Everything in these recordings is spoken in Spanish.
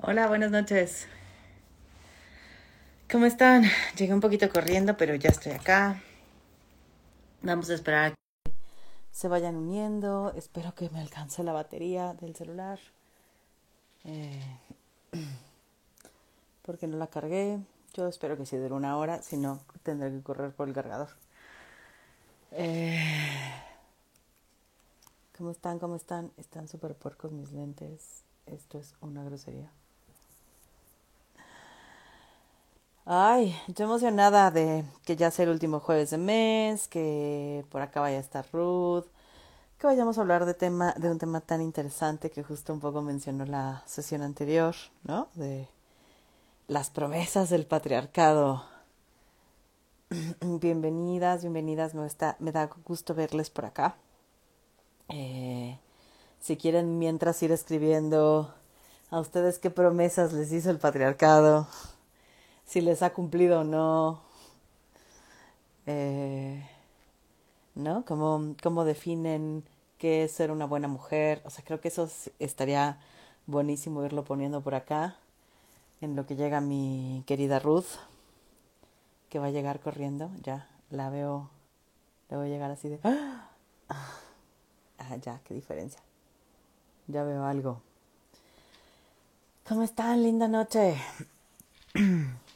Hola, buenas noches. ¿Cómo están? Llegué un poquito corriendo, pero ya estoy acá. Vamos a esperar a que se vayan uniendo. Espero que me alcance la batería del celular. Eh, porque no la cargué. Yo espero que sí dure una hora, si no tendré que correr por el cargador. Eh, ¿Cómo están? ¿Cómo están? Están súper puercos mis lentes. Esto es una grosería. Ay, estoy emocionada de que ya sea el último jueves de mes, que por acá vaya a estar Ruth, que vayamos a hablar de tema, de un tema tan interesante que justo un poco mencionó la sesión anterior, ¿no? De las promesas del patriarcado. Bienvenidas, bienvenidas, me, está, me da gusto verles por acá. Eh, si quieren mientras ir escribiendo a ustedes qué promesas les hizo el patriarcado si les ha cumplido o no. Eh, ¿No? ¿Cómo, ¿Cómo definen qué es ser una buena mujer? O sea, creo que eso estaría buenísimo irlo poniendo por acá, en lo que llega mi querida Ruth, que va a llegar corriendo. Ya, la veo, le voy a llegar así de... ¡Ah! ah, ya, qué diferencia. Ya veo algo. ¿Cómo están? Linda noche.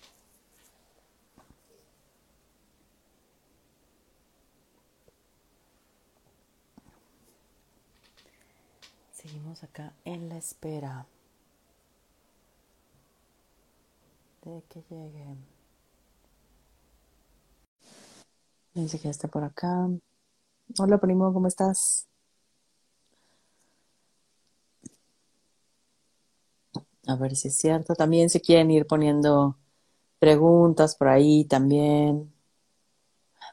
Seguimos acá en la espera de que llegue. Dice que ya está por acá. Hola primo, ¿cómo estás? A ver si es cierto. También se quieren ir poniendo preguntas por ahí también.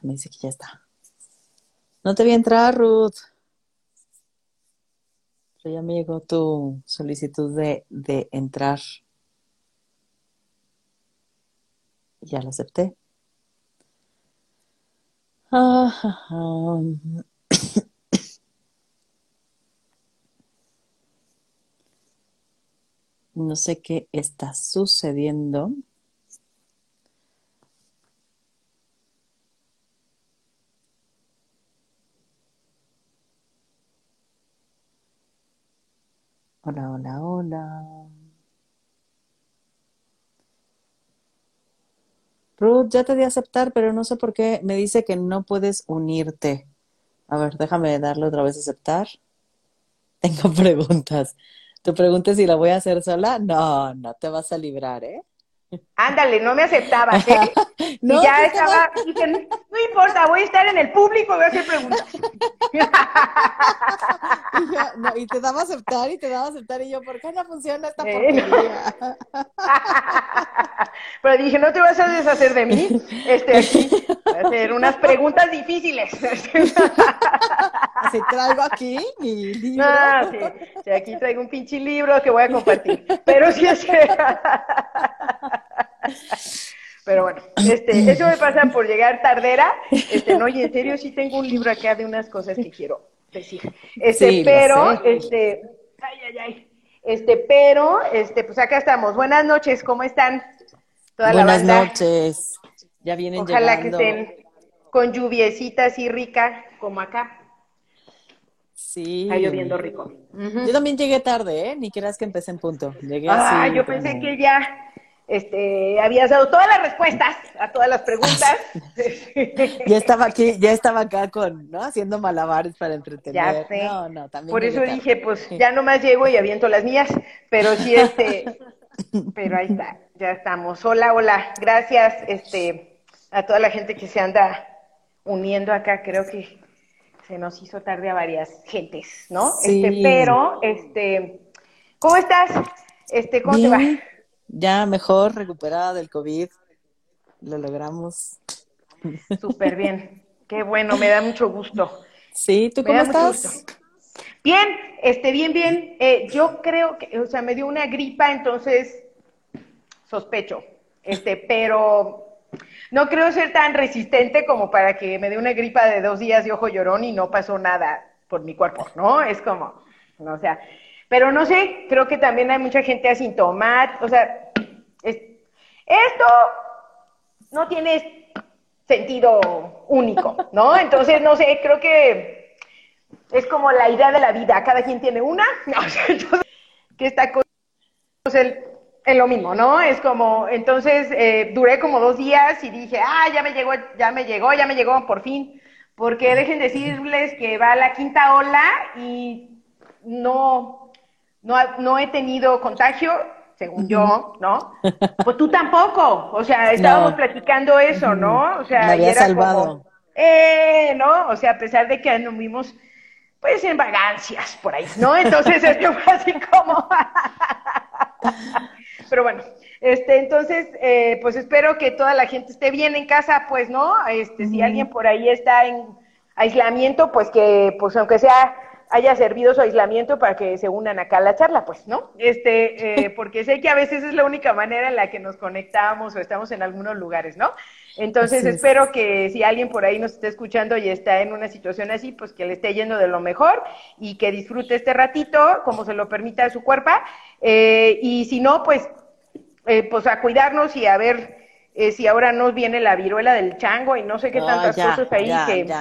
Me dice que ya está. No te a entrar, Ruth ya me llegó tu solicitud de, de entrar. Ya la acepté. No sé qué está sucediendo. Hola, hola, hola. Ruth, ya te di a aceptar, pero no sé por qué me dice que no puedes unirte. A ver, déjame darle otra vez aceptar. Tengo preguntas. ¿Tu pregunta si la voy a hacer sola? No, no te vas a librar, ¿eh? Ándale, no me aceptabas, ¿eh? no, y ya estaba, dije, no, importa, voy a estar en el público y voy a hacer preguntas. y, te daba a aceptar y te daba a aceptar y yo, ¿por qué no funciona esta porquería? Pero dije, no te vas a deshacer de mí, este, aquí, voy a hacer unas preguntas difíciles. Así traigo aquí mi libro. Sí. sí, aquí traigo un pinche libro que voy a compartir. Pero sí es pero bueno, este, eso me pasa por llegar tardera. Este, no, y en serio sí tengo un libro acá de unas cosas que quiero decir. Este, pero, este, ay, ay, ay. Este, pero, este, pues acá estamos. Buenas noches, ¿cómo están? Toda Buenas noches. Ya vienen Ojalá que estén con lluviecita así rica como acá. Sí. Está lloviendo rico. Yo también llegué tarde, ¿eh? Ni creas que empecé en punto. Llegué ah, yo pensé que ya este, habías dado todas las respuestas a todas las preguntas. ya estaba aquí, ya estaba acá con, ¿no? Haciendo malabares para entretener. Ya sé. No, no, también Por eso dije, pues ya nomás llego y aviento las mías, pero sí, este, pero ahí está, ya estamos. Hola, hola, gracias, este, a toda la gente que se anda uniendo acá, creo que se nos hizo tarde a varias gentes, ¿no? Este, pero, este, ¿cómo estás? Este, ¿cómo te va? Ya mejor, recuperada del COVID. Lo logramos. Súper bien. Qué bueno, me da mucho gusto. Sí, ¿tú cómo estás? Bien, este, bien, bien. Eh, yo creo que, o sea, me dio una gripa, entonces sospecho. Este, pero no creo ser tan resistente como para que me dé una gripa de dos días de ojo llorón y no pasó nada por mi cuerpo, ¿no? Es como, no, o sea, Pero no sé, creo que también hay mucha gente asintomática, o sea, esto no tiene sentido único, ¿no? Entonces, no sé, creo que es como la idea de la vida, cada quien tiene una, no, entonces, que esta cosa es lo mismo, ¿no? Es como, entonces, eh, duré como dos días y dije, ah, ya me llegó, ya me llegó, ya me llegó, por fin, porque dejen decirles que va la quinta ola y no, no, no he tenido contagio, según yo, ¿no? Pues tú tampoco, o sea, estábamos platicando eso, ¿no? O sea, me era salvado. eh, ¿no? O sea, a pesar de que anduvimos, pues, en vagancias por ahí, ¿no? Entonces, esto fue así como... Pero bueno, este, entonces, eh, pues espero que toda la gente esté bien en casa, pues, ¿no? Este, si alguien por ahí está en aislamiento, pues que, pues aunque sea haya servido su aislamiento para que se unan acá a la charla, pues, ¿no? Este, eh, porque sé que a veces es la única manera en la que nos conectamos o estamos en algunos lugares, ¿no? Entonces espero que si alguien por ahí nos está escuchando y está en una situación así, pues que le esté yendo de lo mejor y que disfrute este ratito como se lo permita su cuerpo. Eh, y si no, pues, eh, pues a cuidarnos y a ver si ahora nos viene la viruela del chango y no sé qué tantas cosas ahí que...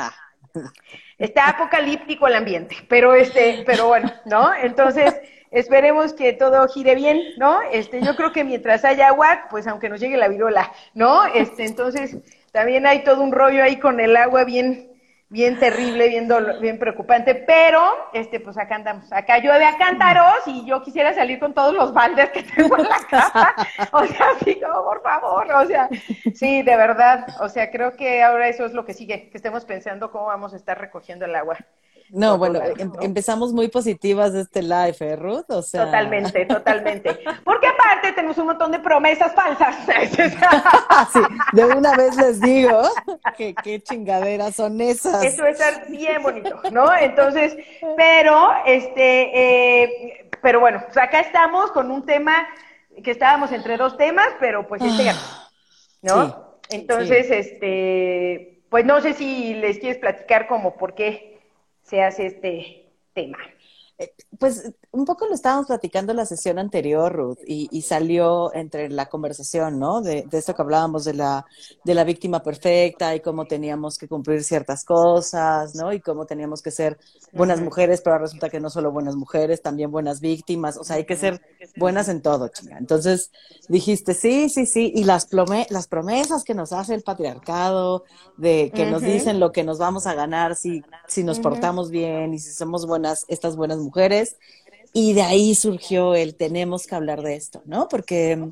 Está apocalíptico el ambiente, pero este, pero bueno, ¿no? Entonces, esperemos que todo gire bien, ¿no? Este, yo creo que mientras haya agua, pues aunque nos llegue la virola, ¿no? Este, entonces, también hay todo un rollo ahí con el agua bien, bien terrible, bien, bien preocupante, pero este, pues acá andamos, acá llueve a cántaros y yo quisiera salir con todos los baldes que tengo en la casa, o sea, sí, no, por favor, o sea, sí, de verdad, o sea, creo que ahora eso es lo que sigue, que estemos pensando cómo vamos a estar recogiendo el agua. No, bueno, em, empezamos muy positivas de este live, ¿eh, Ruth? O sea... Totalmente, totalmente. Porque aparte tenemos un montón de promesas falsas. sí, de una vez les digo que qué chingaderas son esas. Eso estar bien bonito, ¿no? Entonces, pero, este, eh, pero bueno, pues acá estamos con un tema que estábamos entre dos temas, pero pues este ah, ¿no? Entonces, este, pues no sé si les quieres platicar como por qué se hace este tema. Eh, pues un poco lo estábamos platicando en la sesión anterior, Ruth, y, salió entre la conversación, ¿no? De, de, esto que hablábamos de la, de la víctima perfecta y cómo teníamos que cumplir ciertas cosas, ¿no? Y cómo teníamos que ser buenas mujeres, pero resulta que no solo buenas mujeres, también buenas víctimas, o sea, hay que ser buenas en todo, chinga. Entonces dijiste, sí, sí, sí, y las, las promesas que nos hace el patriarcado, de que nos dicen lo que nos vamos a ganar si, si nos portamos bien y si somos buenas, estas buenas mujeres, y de ahí surgió el tenemos que hablar de esto, ¿no? Porque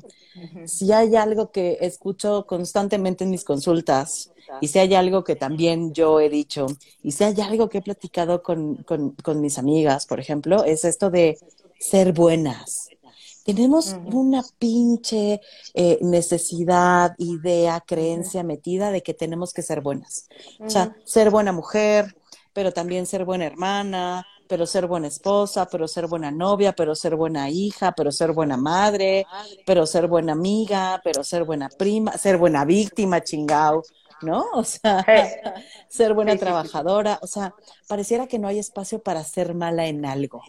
si hay algo que escucho constantemente en mis consultas, y si hay algo que también yo he dicho, y si hay algo que he platicado con, con, con mis amigas, por ejemplo, es esto de ser buenas. Tenemos una pinche eh, necesidad, idea, creencia metida de que tenemos que ser buenas. O sea, ser buena mujer, pero también ser buena hermana, pero ser buena esposa, pero ser buena novia, pero ser buena hija, pero ser buena madre, pero ser buena amiga, pero ser buena prima, ser buena víctima, chingao, ¿no? O sea, ser buena trabajadora, o sea, pareciera que no hay espacio para ser mala en algo.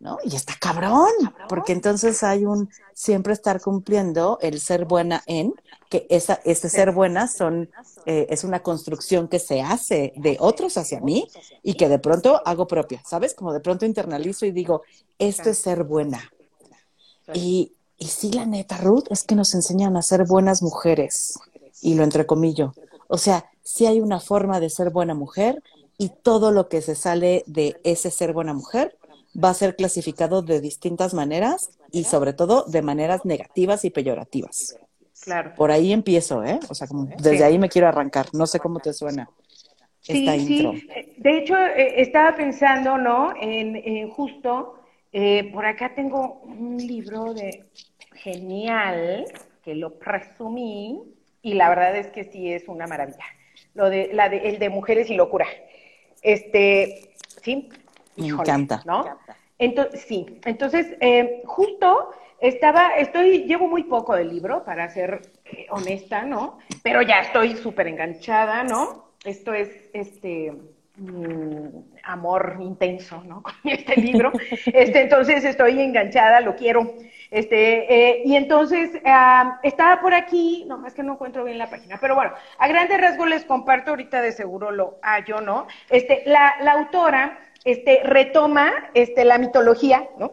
¿No? Y está cabrón, porque entonces hay un siempre estar cumpliendo el ser buena en, que esa, ese ser buena son, eh, es una construcción que se hace de otros hacia mí y que de pronto hago propia, ¿sabes? Como de pronto internalizo y digo, esto es ser buena. Y, y sí, la neta, Ruth, es que nos enseñan a ser buenas mujeres, y lo entrecomillo. O sea, sí hay una forma de ser buena mujer y todo lo que se sale de ese ser buena mujer va a ser clasificado de distintas maneras y sobre todo de maneras negativas y peyorativas. Claro. Por ahí empiezo, ¿eh? O sea, como desde ahí me quiero arrancar. No sé cómo te suena esta intro. Sí. De hecho, eh, estaba pensando, ¿no? En, justo, eh, por acá tengo un libro de genial que lo presumí y la verdad es que sí es una maravilla. Lo de, la de, el de mujeres y locura. Este, sí, me encanta. ¿No? Entonces, sí, entonces, eh, justo estaba, estoy, llevo muy poco del libro, para ser eh, honesta, ¿no? Pero ya estoy súper enganchada, ¿no? Esto es, este, mm, amor intenso, ¿no? Con este libro. Este, entonces estoy enganchada, lo quiero. Este, eh, y entonces ah, estaba por aquí, no, es que no encuentro bien la página, pero bueno, a grandes rasgos les comparto, ahorita de seguro lo hallo, ¿no? Este, la, la autora este, retoma este, la mitología, ¿no?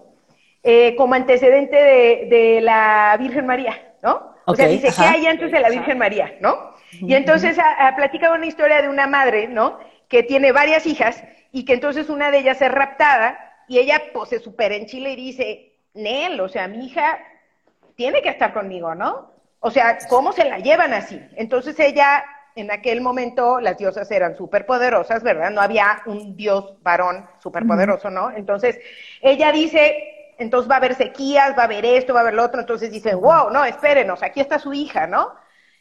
Eh, como antecedente de, de, la Virgen María, ¿no? O sea, dice, ¿qué hay antes de la Virgen María, ¿no? Y entonces ha, platicado una historia de una madre, ¿no? Que tiene varias hijas y que entonces una de ellas es raptada y ella pues se supera en Chile y dice, Nel, o sea, mi hija tiene que estar conmigo, ¿no? O sea, ¿cómo se la llevan así? Entonces ella, en aquel momento, las diosas eran superpoderosas, ¿verdad? No había un dios varón superpoderoso, ¿no? Entonces, ella dice, entonces va a haber sequías, va a haber esto, va a haber lo otro, entonces dice, wow, no, espérenos, aquí está su hija, ¿no?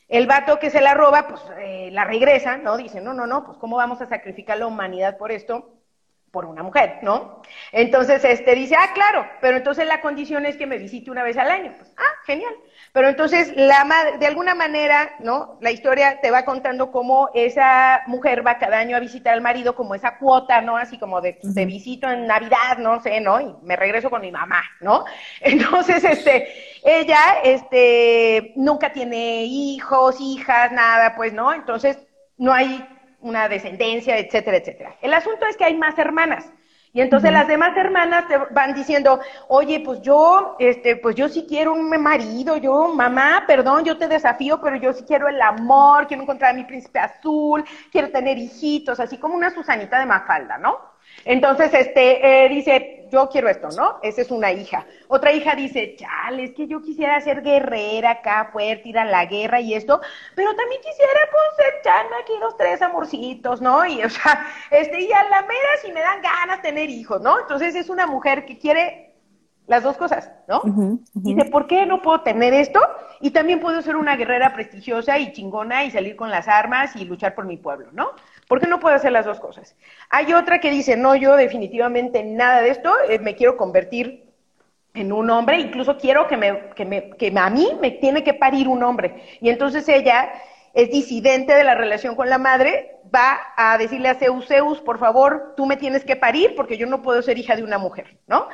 El vato que se la roba, pues eh, la regresa, ¿no? Dice, no, no, no, pues ¿cómo vamos a sacrificar la humanidad por esto? Por una mujer, ¿no? Entonces, este dice, ah, claro, pero entonces la condición es que me visite una vez al año. Pues, ah, genial. Pero entonces, la madre, de alguna manera, ¿no? La historia te va contando cómo esa mujer va cada año a visitar al marido como esa cuota, ¿no? Así como de, de visito en Navidad, no sé, ¿no? Y me regreso con mi mamá, ¿no? Entonces, este, ella, este, nunca tiene hijos, hijas, nada, pues, ¿no? Entonces, no hay una descendencia, etcétera, etcétera. El asunto es que hay más hermanas. Y entonces las demás hermanas te van diciendo, oye, pues yo, este, pues yo sí quiero un marido, yo, mamá, perdón, yo te desafío, pero yo sí quiero el amor, quiero encontrar a mi príncipe azul, quiero tener hijitos, así como una Susanita de Mafalda, ¿no? Entonces, este, eh, dice, yo quiero esto, ¿no? Esa es una hija. Otra hija dice, chale, es que yo quisiera ser guerrera acá, fuerte, ir a la guerra y esto, pero también quisiera, pues, echarme aquí los tres amorcitos, ¿no? Y, o sea, este, y a la mera si me dan ganas tener hijos, ¿no? Entonces es una mujer que quiere las dos cosas, ¿no? Y Dice, ¿por qué no puedo tener esto? Y también puedo ser una guerrera prestigiosa y chingona y salir con las armas y luchar por mi pueblo, ¿no? ¿Por qué no puedo hacer las dos cosas? Hay otra que dice, no, yo definitivamente nada de esto, eh, me quiero convertir en un hombre, incluso quiero que, me, que, me, que a mí me tiene que parir un hombre. Y entonces ella es disidente de la relación con la madre, va a decirle a Zeus, Zeus, por favor, tú me tienes que parir porque yo no puedo ser hija de una mujer, ¿no?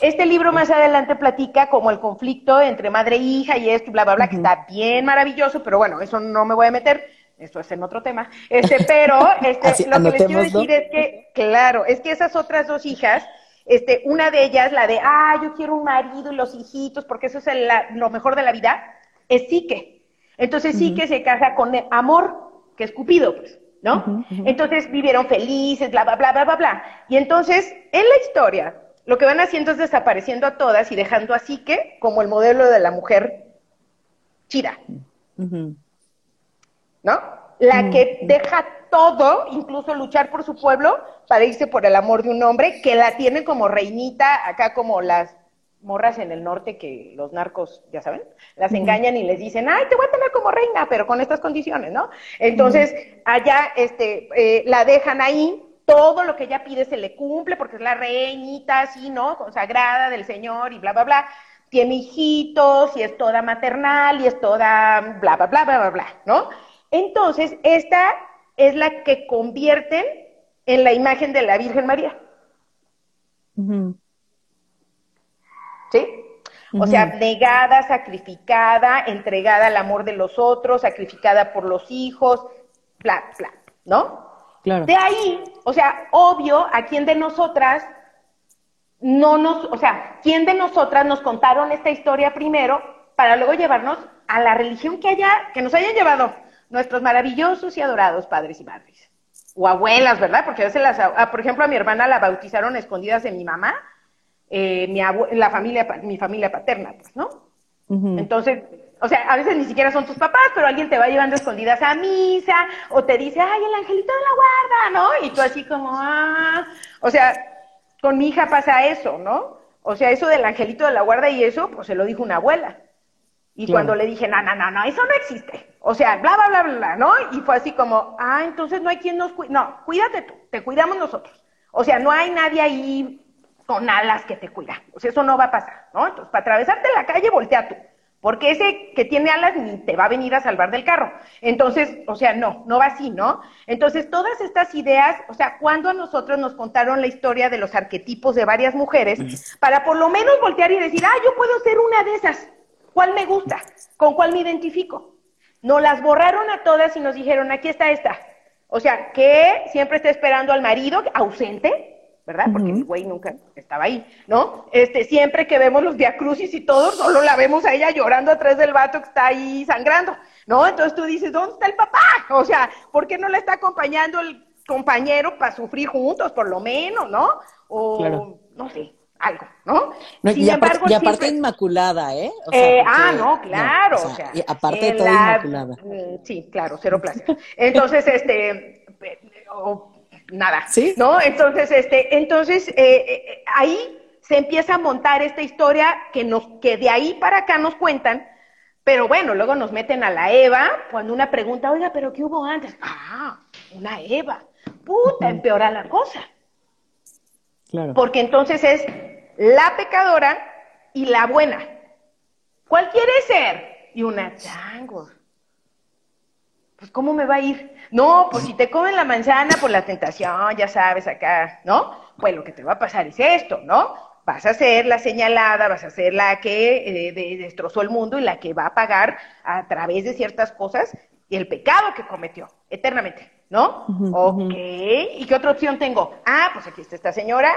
Este libro más adelante platica como el conflicto entre madre e hija y esto bla, bla, bla, que está bien maravilloso, pero bueno, eso no me voy a meter esto es en otro tema, este, pero este, lo que les quiero decir es que, claro, es que esas otras dos hijas, este, una de ellas, la de, ah, yo quiero un marido y los hijitos, porque eso es lo mejor de la vida, es Sique. Entonces Sique se casa con amor, que es Cupido, pues, ¿no? Entonces vivieron felices, bla, bla, bla, bla, bla, bla. Y entonces, en la historia, lo que van haciendo es desapareciendo a todas y dejando a Sique como el modelo de la mujer chida. ¿No? La que deja todo, incluso luchar por su pueblo, para irse por el amor de un hombre, que la tiene como reinita, acá como las morras en el norte que los narcos, ya saben, las engañan y les dicen, ay, te voy a tener como reina, pero con estas condiciones, ¿no? Entonces, allá, este, eh, la dejan ahí, todo lo que ella pide se le cumple, porque es la reinita, así, ¿no? Consagrada del Señor y bla, bla, bla. Tiene hijitos y es toda maternal y es toda bla, bla, bla, bla, bla, bla, ¿no? Entonces, esta es la que convierten en la imagen de la Virgen María. ¿Sí? O sea, negada, sacrificada, entregada al amor de los otros, sacrificada por los hijos, bla, bla, ¿no? Claro. De ahí, o sea, obvio, a quién de nosotras no nos, o sea, quién de nosotras nos contaron esta historia primero para luego llevarnos a la religión que haya, que nos hayan llevado nuestros maravillosos y adorados padres y madres. O abuelas, ¿verdad? Porque a veces las, ah, por ejemplo, a mi hermana la bautizaron escondidas de mi mamá, eh, mi la familia, mi familia paterna, pues, ¿no? Entonces, o sea, a veces ni siquiera son tus papás, pero alguien te va llevando escondidas a misa, o te dice, ay, el angelito de la guarda, ¿no? Y tú así como, ah, o sea, con mi hija pasa eso, ¿no? O sea, eso del angelito de la guarda y eso, pues se lo dijo una abuela. Y cuando le dije, no, no, no, no, eso no existe. O sea, bla, bla, bla, bla, ¿no? Y fue así como, ah, entonces no hay quien nos cuide. No, cuídate tú, te cuidamos nosotros. O sea, no hay nadie ahí con alas que te cuida. O sea, eso no va a pasar, ¿no? Entonces, para atravesarte la calle, voltea tú. porque ese que tiene alas ni te va a venir a salvar del carro. Entonces, o sea, no, no va así, ¿no? Entonces, todas estas ideas, o sea, cuando a nosotros nos contaron la historia de los arquetipos de varias mujeres, para por lo menos voltear y decir, ah, yo puedo ser una de esas, ¿cuál me gusta? ¿Con cuál me identifico? Nos las borraron a todas y nos dijeron, aquí está esta. O sea, que siempre está esperando al marido ausente, ¿verdad? Porque el güey nunca estaba ahí, ¿no? Este, siempre que vemos los diacrucis y todo, solo la vemos a ella llorando atrás del vato que está ahí sangrando, ¿no? Entonces tú dices, ¿dónde está el papá? O sea, ¿por qué no le está acompañando el compañero para sufrir juntos, por lo menos, ¿no? O, no sé, algo, ¿no? y, aparte, inmaculada, ¿eh? eh ah, no, claro. o sea, y aparte de todo inmaculada. Mm, sí, claro, cero placer. Entonces, este, nada, ¿Sí? ¿no? Entonces, este, entonces eh, eh, ahí se empieza a montar esta historia que nos, que de ahí para acá nos cuentan, pero bueno, luego nos meten a la Eva cuando una pregunta, oiga, pero ¿qué hubo antes? Ah, una Eva, puta, empeora la cosa. Claro. Porque entonces es la pecadora y la buena. ¿Cuál quiere ser? Y una chango pues ¿cómo me va a ir? No, pues si te comen la manzana por la tentación, ya sabes acá, ¿no? Pues lo que te va a pasar es esto, ¿no? Vas a ser la señalada, vas a ser la que eh, destrozó el mundo y la que va a pagar a través de ciertas cosas el pecado que cometió eternamente, ¿no? ok, ¿y qué otra opción tengo? Ah, pues aquí está esta señora,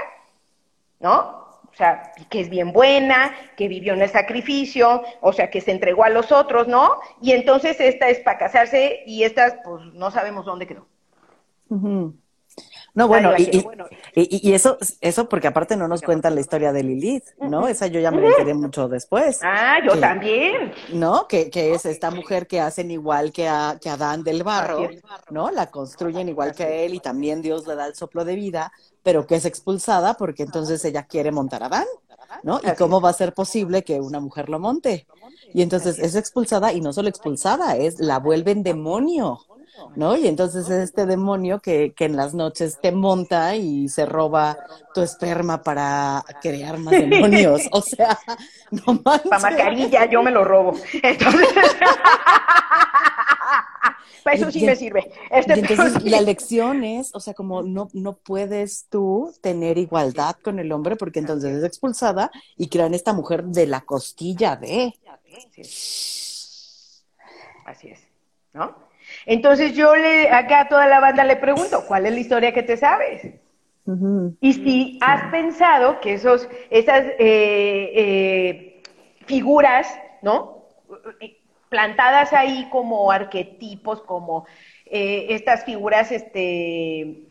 ¿no? O sea, que es bien buena, que vivió en el sacrificio, o sea, que se entregó a los otros, ¿no? Y entonces esta es para casarse y esta, pues no sabemos dónde quedó. No, bueno, y, y, eso, eso porque aparte no nos cuentan la historia de Lilith, ¿no? Esa yo ya me enteré mucho después. Ah, yo también. ¿No? Que, que, es esta mujer que hacen igual que a, que Adán del barro, ¿no? La construyen igual que él y también Dios le da el soplo de vida, pero que es expulsada porque entonces ella quiere montar a Adán, ¿no? ¿Y cómo va a ser posible que una mujer lo monte? Y entonces es expulsada y no solo expulsada, es la vuelven demonio. ¿No? Y entonces es este demonio que, que, en las noches te monta y se roba tu esperma para crear más demonios. O sea, no manches. Para mascarilla yo me lo robo. Entonces... eso sí me sirve. Este, entonces la lección es, o sea, como no, no puedes tú tener igualdad con el hombre porque entonces es expulsada y crean esta mujer de la costilla de. Así es, ¿no? Entonces yo le, acá a toda la banda le pregunto, ¿cuál es la historia que te sabes? Y si has pensado que esos, esas eh, eh, figuras, ¿no? plantadas ahí como arquetipos, como eh, estas figuras este,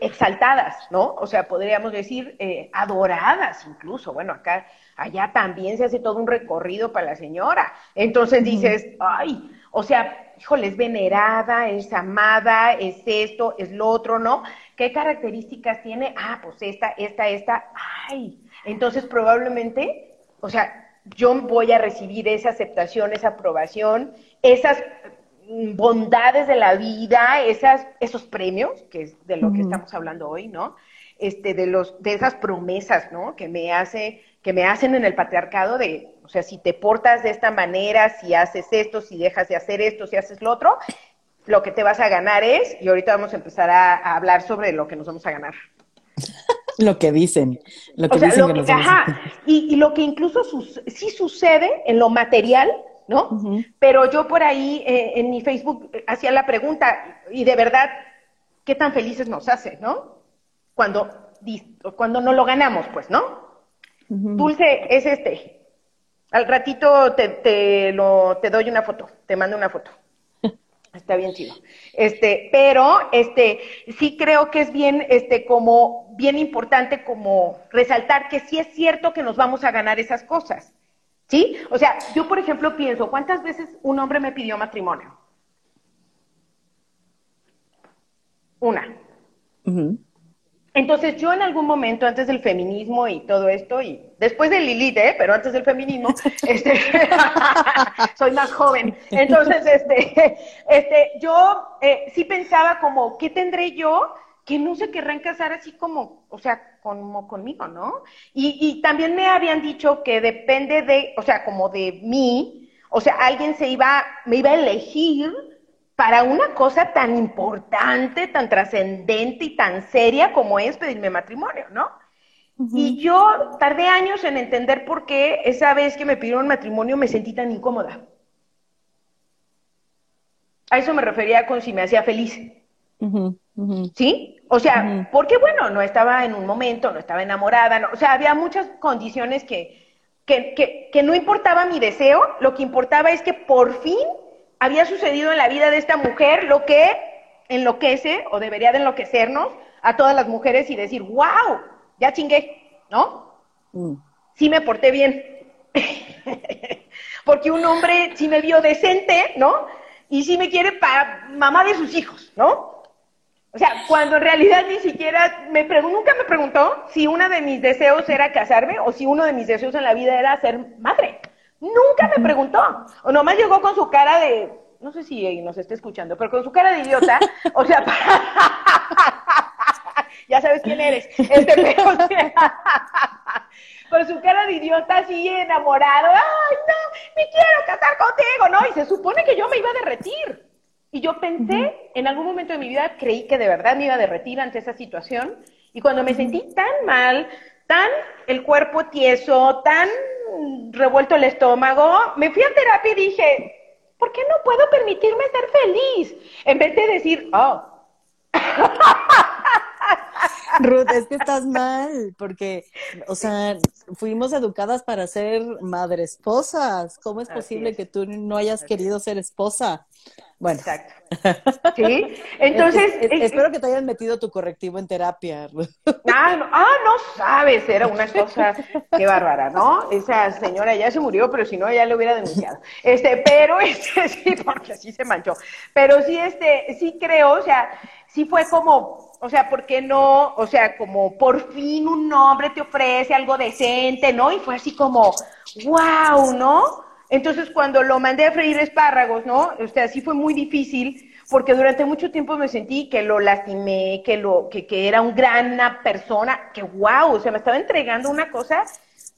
exaltadas, ¿no? O sea, podríamos decir eh, adoradas incluso. Bueno, acá, allá también se hace todo un recorrido para la señora. Entonces dices, ay, o sea, híjole, es venerada, es amada, es esto, es lo otro, ¿no? ¿Qué características tiene? Ah, pues esta, esta, esta, ay. Entonces probablemente, o sea, yo voy a recibir esa aceptación, esa aprobación, esas bondades de la vida, esas, esos premios, que es de lo que estamos hablando hoy, ¿no? Este, de los, de esas promesas, ¿no? Que me hace, que me hacen en el patriarcado de, o sea, si te portas de esta manera, si haces esto, si dejas de hacer esto, si haces lo otro, lo que te vas a ganar es, y ahorita vamos a empezar a, a hablar sobre lo que nos vamos a ganar. lo que dicen, lo que dicen que, ajá, y, lo que incluso sí sucede en lo material, ¿no? Pero yo por ahí eh, en mi Facebook eh, hacía la pregunta, y de verdad, ¿qué tan felices nos hace, no? Cuando, cuando no lo ganamos, pues, ¿no? Dulce es este. Al ratito te, te, lo, te doy una foto, te mando una foto. Está bien chido. Este, pero este sí creo que es bien este como bien importante como resaltar que sí es cierto que nos vamos a ganar esas cosas. ¿Sí? O sea, yo por ejemplo pienso, ¿cuántas veces un hombre me pidió matrimonio? Una. Entonces yo en algún momento, antes del feminismo y todo esto, y después de Lilith, ¿eh? pero antes del feminismo, este, soy más joven. Entonces, este, este, yo eh, sí pensaba como, ¿qué tendré yo que no se querrán casar así como, o sea, como conmigo, ¿no? Y, y también me habían dicho que depende de, o sea, como de mí, O sea, alguien se iba, me iba a elegir para una cosa tan importante, tan trascendente y tan seria como es pedirme matrimonio, ¿no? Y yo tardé años en entender por qué esa vez que me pidieron matrimonio me sentí tan incómoda. A eso me refería con si me hacía feliz. ¿Sí? O sea, porque bueno, no estaba en un momento, no estaba enamorada, no, o sea, había muchas condiciones que, que, que, no importaba mi deseo, lo que importaba es que por fin había sucedido en la vida de esta mujer lo que enloquece o debería de enloquecernos a todas las mujeres y decir, wow, ya chingué, ¿no? Mm. Sí me porté bien. Porque un hombre sí me vio decente, ¿no? Y sí me quiere para mamá de sus hijos, ¿no? O sea, cuando en realidad ni siquiera me nunca me preguntó si uno de mis deseos era casarme o si uno de mis deseos en la vida era ser madre. Nunca me preguntó. O nomás llegó con su cara de, no sé si nos está escuchando, pero con su cara de idiota, o sea, ya sabes quién eres. Este, pero, con su cara de idiota así enamorado, ay, no, me quiero casar contigo, ¿no? Y se supone que yo me iba a derretir. Y yo pensé, en algún momento de mi vida, creí que de verdad me iba a derretir ante esa situación. Y cuando me sentí tan mal, tan el cuerpo tieso, tan revuelto el estómago, me fui a terapia y dije, ¿por qué no puedo permitirme ser feliz? En vez de decir, oh. Ruth, es que estás mal, porque, o sea, fuimos educadas para ser madre esposas. ¿Cómo es posible que tú no hayas querido ser esposa? Bueno. Exacto. Sí, entonces... espero que te hayan metido tu correctivo en terapia. Ah no, ah, no sabes, era una cosa, qué bárbara, ¿no? Esa señora ya se murió, pero si no, ya le hubiera denunciado. Este, pero, este, sí, porque sí se manchó. Pero sí, este, sí creo, o sea, sí fue como, o sea, ¿por qué no? O sea, como por fin un hombre te ofrece algo decente, ¿no? Y fue así como, wow, ¿no? Entonces, cuando lo mandé a freír espárragos, ¿no? O sea, sí fue muy difícil, porque durante mucho tiempo me sentí que lo lastimé, que, lo, que, que era una gran persona, que wow, o sea, me estaba entregando una cosa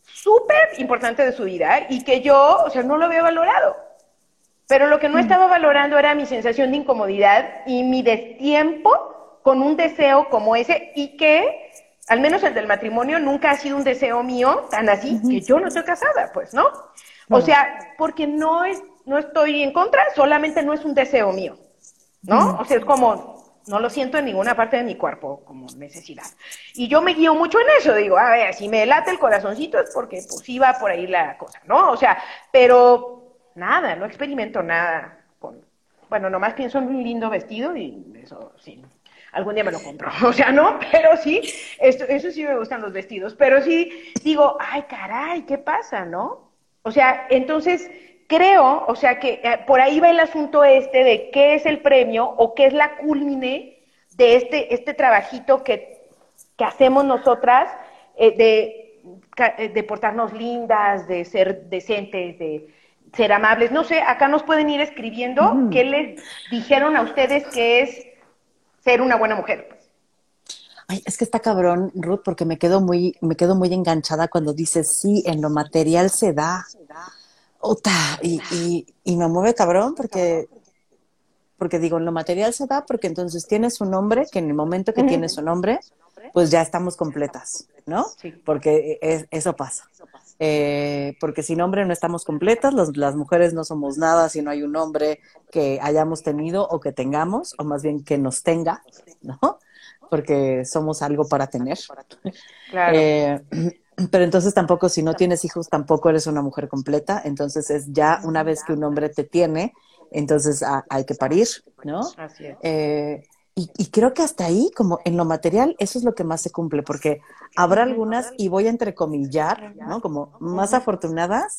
súper importante de su vida y que yo, o sea, no lo había valorado. Pero lo que no mm. estaba valorando era mi sensación de incomodidad y mi destiempo con un deseo como ese y que, al menos el del matrimonio, nunca ha sido un deseo mío tan así que yo no estoy casada, pues, ¿no? O sea, porque no, es, no estoy en contra, solamente no es un deseo mío, ¿no? O sea, es como, no lo siento en ninguna parte de mi cuerpo como necesidad. Y yo me guío mucho en eso, digo, a ver, si me late el corazoncito es porque pues iba por ahí la cosa, ¿no? O sea, pero nada, no experimento nada con, bueno, nomás pienso en un lindo vestido y eso sí, algún día me lo compro, o sea, no, pero sí, esto, eso sí me gustan los vestidos, pero sí digo, ay, caray, ¿qué pasa, no? O sea, entonces creo, o sea, que eh, por ahí va el asunto este de qué es el premio o qué es la culmine de este, este trabajito que, que hacemos nosotras eh, de, eh, de portarnos lindas, de ser decentes, de ser amables. No sé, acá nos pueden ir escribiendo qué les dijeron a ustedes que es ser una buena mujer. Ay, es que está cabrón, Ruth, porque me quedo muy, me quedo muy enganchada cuando dices sí, en lo material se da. Ota, y, y, me mueve cabrón porque, porque digo, en lo material se da porque entonces tienes un nombre que en el momento que tienes un nombre, pues ya estamos completas, ¿no? Porque eso pasa. Eh, porque sin nombre no estamos completas, las mujeres no somos nada si no hay un hombre que hayamos tenido o que tengamos, o más bien que nos tenga, ¿no? Porque somos algo para tener. Claro. Eh, pero entonces tampoco, si no tienes hijos, tampoco eres una mujer completa. Entonces es ya una vez que un hombre te tiene, entonces hay que parir, ¿no? Así es. Eh, y, creo que hasta ahí, como en lo material, eso es lo que más se cumple, porque habrá algunas, y voy a entrecomillar, ¿no? Como más afortunadas,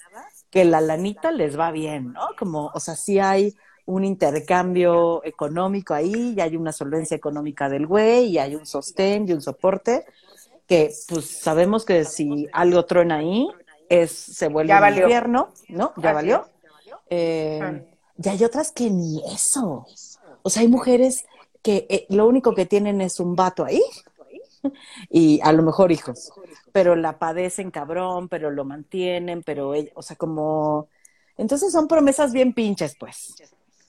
que la lanita les va bien, ¿no? Como, o sea, sí hay un intercambio económico ahí, y hay una solvencia económica del güey, y hay un sostén y un soporte, que pues sabemos que si algo truena ahí, es, se vuelve un infierno, ¿no? Ya valió. Eh, y hay otras que ni eso. O sea, hay mujeres que eh, lo único que tienen es un vato ahí y a lo mejor hijos, pero la padecen cabrón, pero lo mantienen, pero, o sea, como Entonces son promesas bien pinches, pues.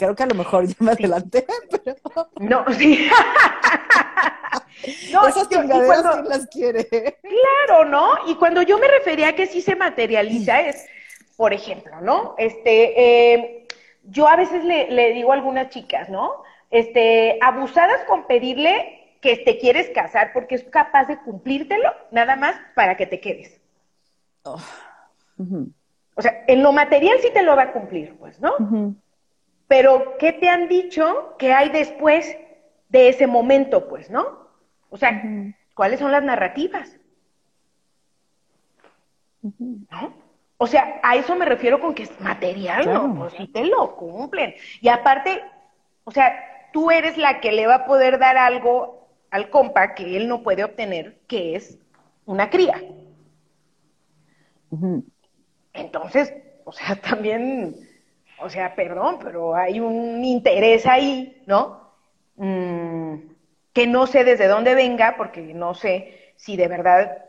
Creo que a lo mejor ya me adelanté, pero... No, sí. no, Esas chingaderas cuando... las quiere. Claro, ¿no? Y cuando yo me refería a que sí se materializa es, por ejemplo, ¿no? Este, eh, yo a veces le, le digo a algunas chicas, ¿no? Este, abusadas con pedirle que te quieres casar porque es capaz de cumplírtelo nada más para que te quedes. Oh. O sea, en lo material sí te lo va a cumplir, pues, ¿no? Pero, ¿qué te han dicho que hay después de ese momento, pues, ¿no? O sea, ¿cuáles son las narrativas? ¿No? O sea, a eso me refiero con que es material, ¿no? Pues sí te lo cumplen. Y aparte, o sea, tú eres la que le va a poder dar algo al compa que él no puede obtener, que es una cría. Entonces, o sea, también, o sea, perdón, pero hay un interés ahí, ¿no? Mm, que no sé desde dónde venga, porque no sé si de verdad,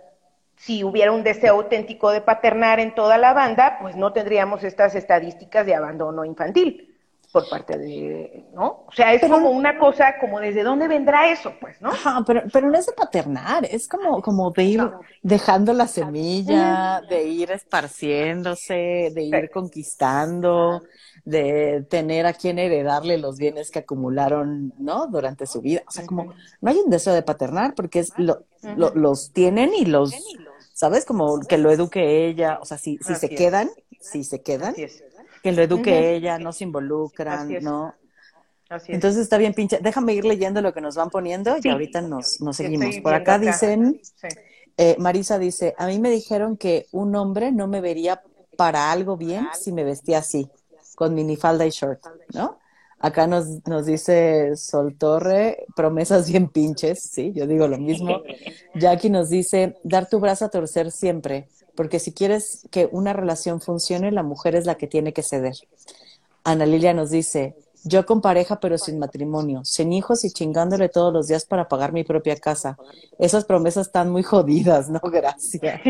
si hubiera un deseo auténtico de paternar en toda la banda, pues no tendríamos estas estadísticas de abandono infantil por parte de, ¿no? O sea, es como una cosa, como desde dónde vendrá eso, pues, ¿no? Ajá, pero, pero no es de paternar, es como, como de ir dejando la semilla, de ir esparciéndose, de ir conquistando, de tener a quien heredarle los bienes que acumularon, ¿no? Durante su vida. O sea, como no hay un deseo de paternar porque es lo, los tienen y los, ¿sabes? Como que lo eduque ella, o sea, si, si se quedan, si se quedan que lo eduque ella, no se involucran, ¿no? Así Entonces está bien pinche. Déjame ir leyendo lo que nos van poniendo y ahorita nos, nos seguimos. Por acá, dicen, eh, Marisa dice, a mí me dijeron que un hombre no me vería para algo bien si me vestía así, con minifalda y short, ¿no? Acá nos, nos dice Sol Torre, promesas bien pinches, sí, yo digo lo mismo. Jackie nos dice, dar tu brazo a torcer siempre, porque si quieres que una relación funcione, la mujer es la que tiene que ceder. Ana Lilia nos dice, yo con pareja pero sin matrimonio, sin hijos y chingándole todos los días para pagar mi propia casa. Esas promesas están muy jodidas, ¿no? Gracias.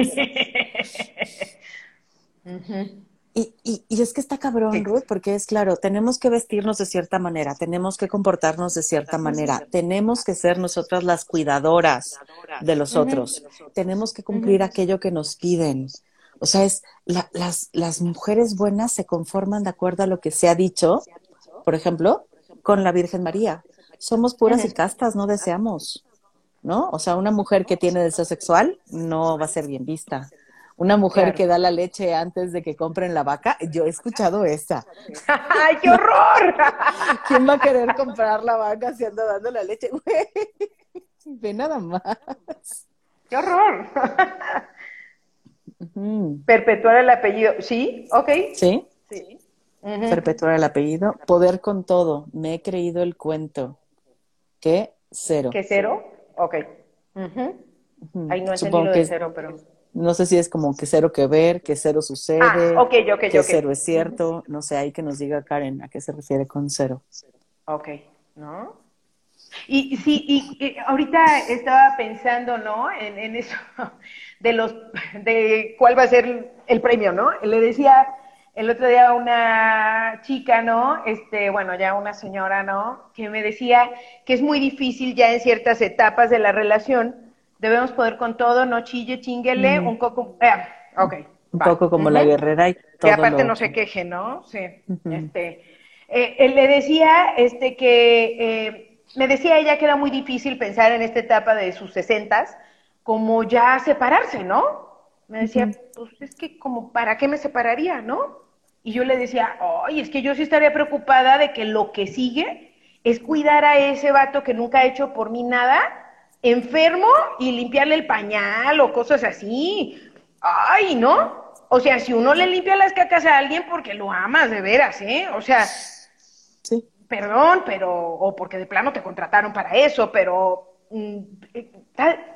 Y, y, y, es que está cabrón, Ruth, porque es claro, tenemos que vestirnos de cierta manera, tenemos que comportarnos de cierta manera, tenemos que ser nosotras las cuidadoras de los otros, tenemos que cumplir aquello que nos piden. O sea, es las, las mujeres buenas se conforman de acuerdo a lo que se ha dicho, por ejemplo, con la Virgen María. Somos puras y castas, no deseamos, ¿no? O sea, una mujer que tiene deseo sexual no va a ser bien vista una mujer que da la leche antes de que compren la vaca. Yo he escuchado esa. ¡Ay, qué horror! ¿Quién va a querer comprar la vaca si anda dando la leche? ve nada más. ¡Qué horror! Perpetuar el apellido. ¿Sí? ¿Ok? Sí. Sí. Perpetuar el apellido. Poder con todo. Me he creído el cuento. ¿Qué? Cero. ¿Qué cero? Ok. Ahí no he entendido de cero, pero... No sé si es como que cero que ver, que cero sucede, ah, que cero es cierto. No sé, hay que nos diga Karen a qué se refiere con cero. Ok, ¿no? Y sí, y, ahorita estaba pensando, ¿no? En, eso de los, de cuál va a ser el premio, ¿no? Le decía el otro día a una chica, ¿no? Este, bueno, ya una señora, ¿no? Que me decía que es muy difícil ya en ciertas etapas de la relación debemos poder con todo, no chille, chinguele, un poco, eh, ok. Un poco como la guerrera y todo. Que aparte no se queje, ¿no? Sí. Este, eh, él le decía, este, que, eh, me decía ella que era muy difícil pensar en esta etapa de sus sesentas, como ya separarse, ¿no? Me decía, pues es que como, ¿para qué me separaría, no? Y yo le decía, ay, es que yo sí estaría preocupada de que lo que sigue es cuidar a ese vato que nunca ha hecho por mí nada enfermo y limpiarle el pañal o cosas así. Ay, ¿no? O sea, si uno le limpia las cacas a alguien porque lo amas de veras, ¿eh? O sea, sí. perdón, pero, o porque de plano te contrataron para eso, pero mm, eh,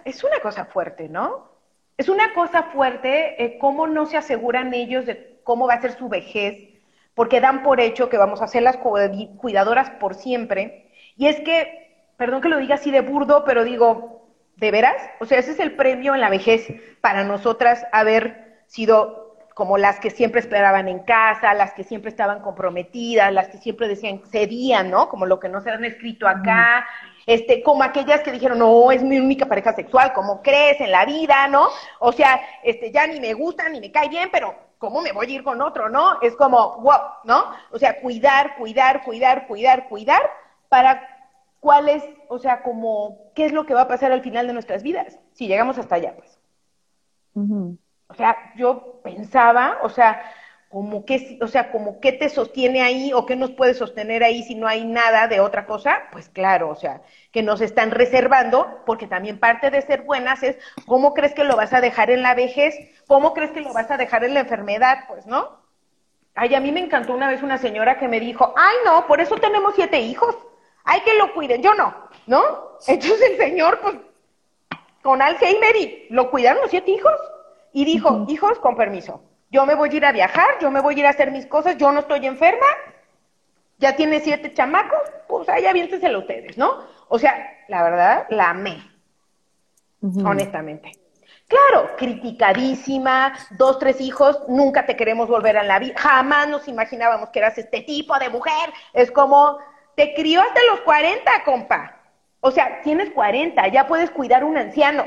es una cosa fuerte, ¿no? Es una cosa fuerte eh, cómo no se aseguran ellos de cómo va a ser su vejez, porque dan por hecho que vamos a ser las cuidadoras por siempre. Y es que perdón que lo diga así de burdo, pero digo, ¿de veras? O sea, ese es el premio en la vejez para nosotras haber sido como las que siempre esperaban en casa, las que siempre estaban comprometidas, las que siempre decían, cedían, ¿no? Como lo que no se han escrito acá, este, como aquellas que dijeron, no, es mi única pareja sexual, ¿cómo crees en la vida, no? O sea, este, ya ni me gusta, ni me cae bien, pero ¿cómo me voy a ir con otro, no? Es como, wow, ¿no? O sea, cuidar, cuidar, cuidar, cuidar, cuidar, para cuál es, o sea, como, ¿qué es lo que va a pasar al final de nuestras vidas? Si llegamos hasta allá, pues. O sea, yo pensaba, o sea, como que, o sea, como qué te sostiene ahí o qué nos puede sostener ahí si no hay nada de otra cosa, pues claro, o sea, que nos están reservando, porque también parte de ser buenas es cómo crees que lo vas a dejar en la vejez, cómo crees que lo vas a dejar en la enfermedad, pues, ¿no? Ay, a mí me encantó una vez una señora que me dijo, ay, no, por eso tenemos siete hijos, hay que lo cuiden, yo no, ¿no? Entonces el señor, pues, con Alzheimer y lo cuidaron los siete hijos y dijo, hijos, con permiso, yo me voy a ir a viajar, yo me voy a ir a hacer mis cosas, yo no estoy enferma, ya tiene siete chamacos, pues ahí aviénteselo ustedes, ¿no? O sea, la verdad, la amé, honestamente. Claro, criticadísima, dos, tres hijos, nunca te queremos volver a la vida, jamás nos imaginábamos que eras este tipo de mujer, es como, te crió hasta los 40, compa. O sea, tienes 40, ya puedes cuidar un anciano.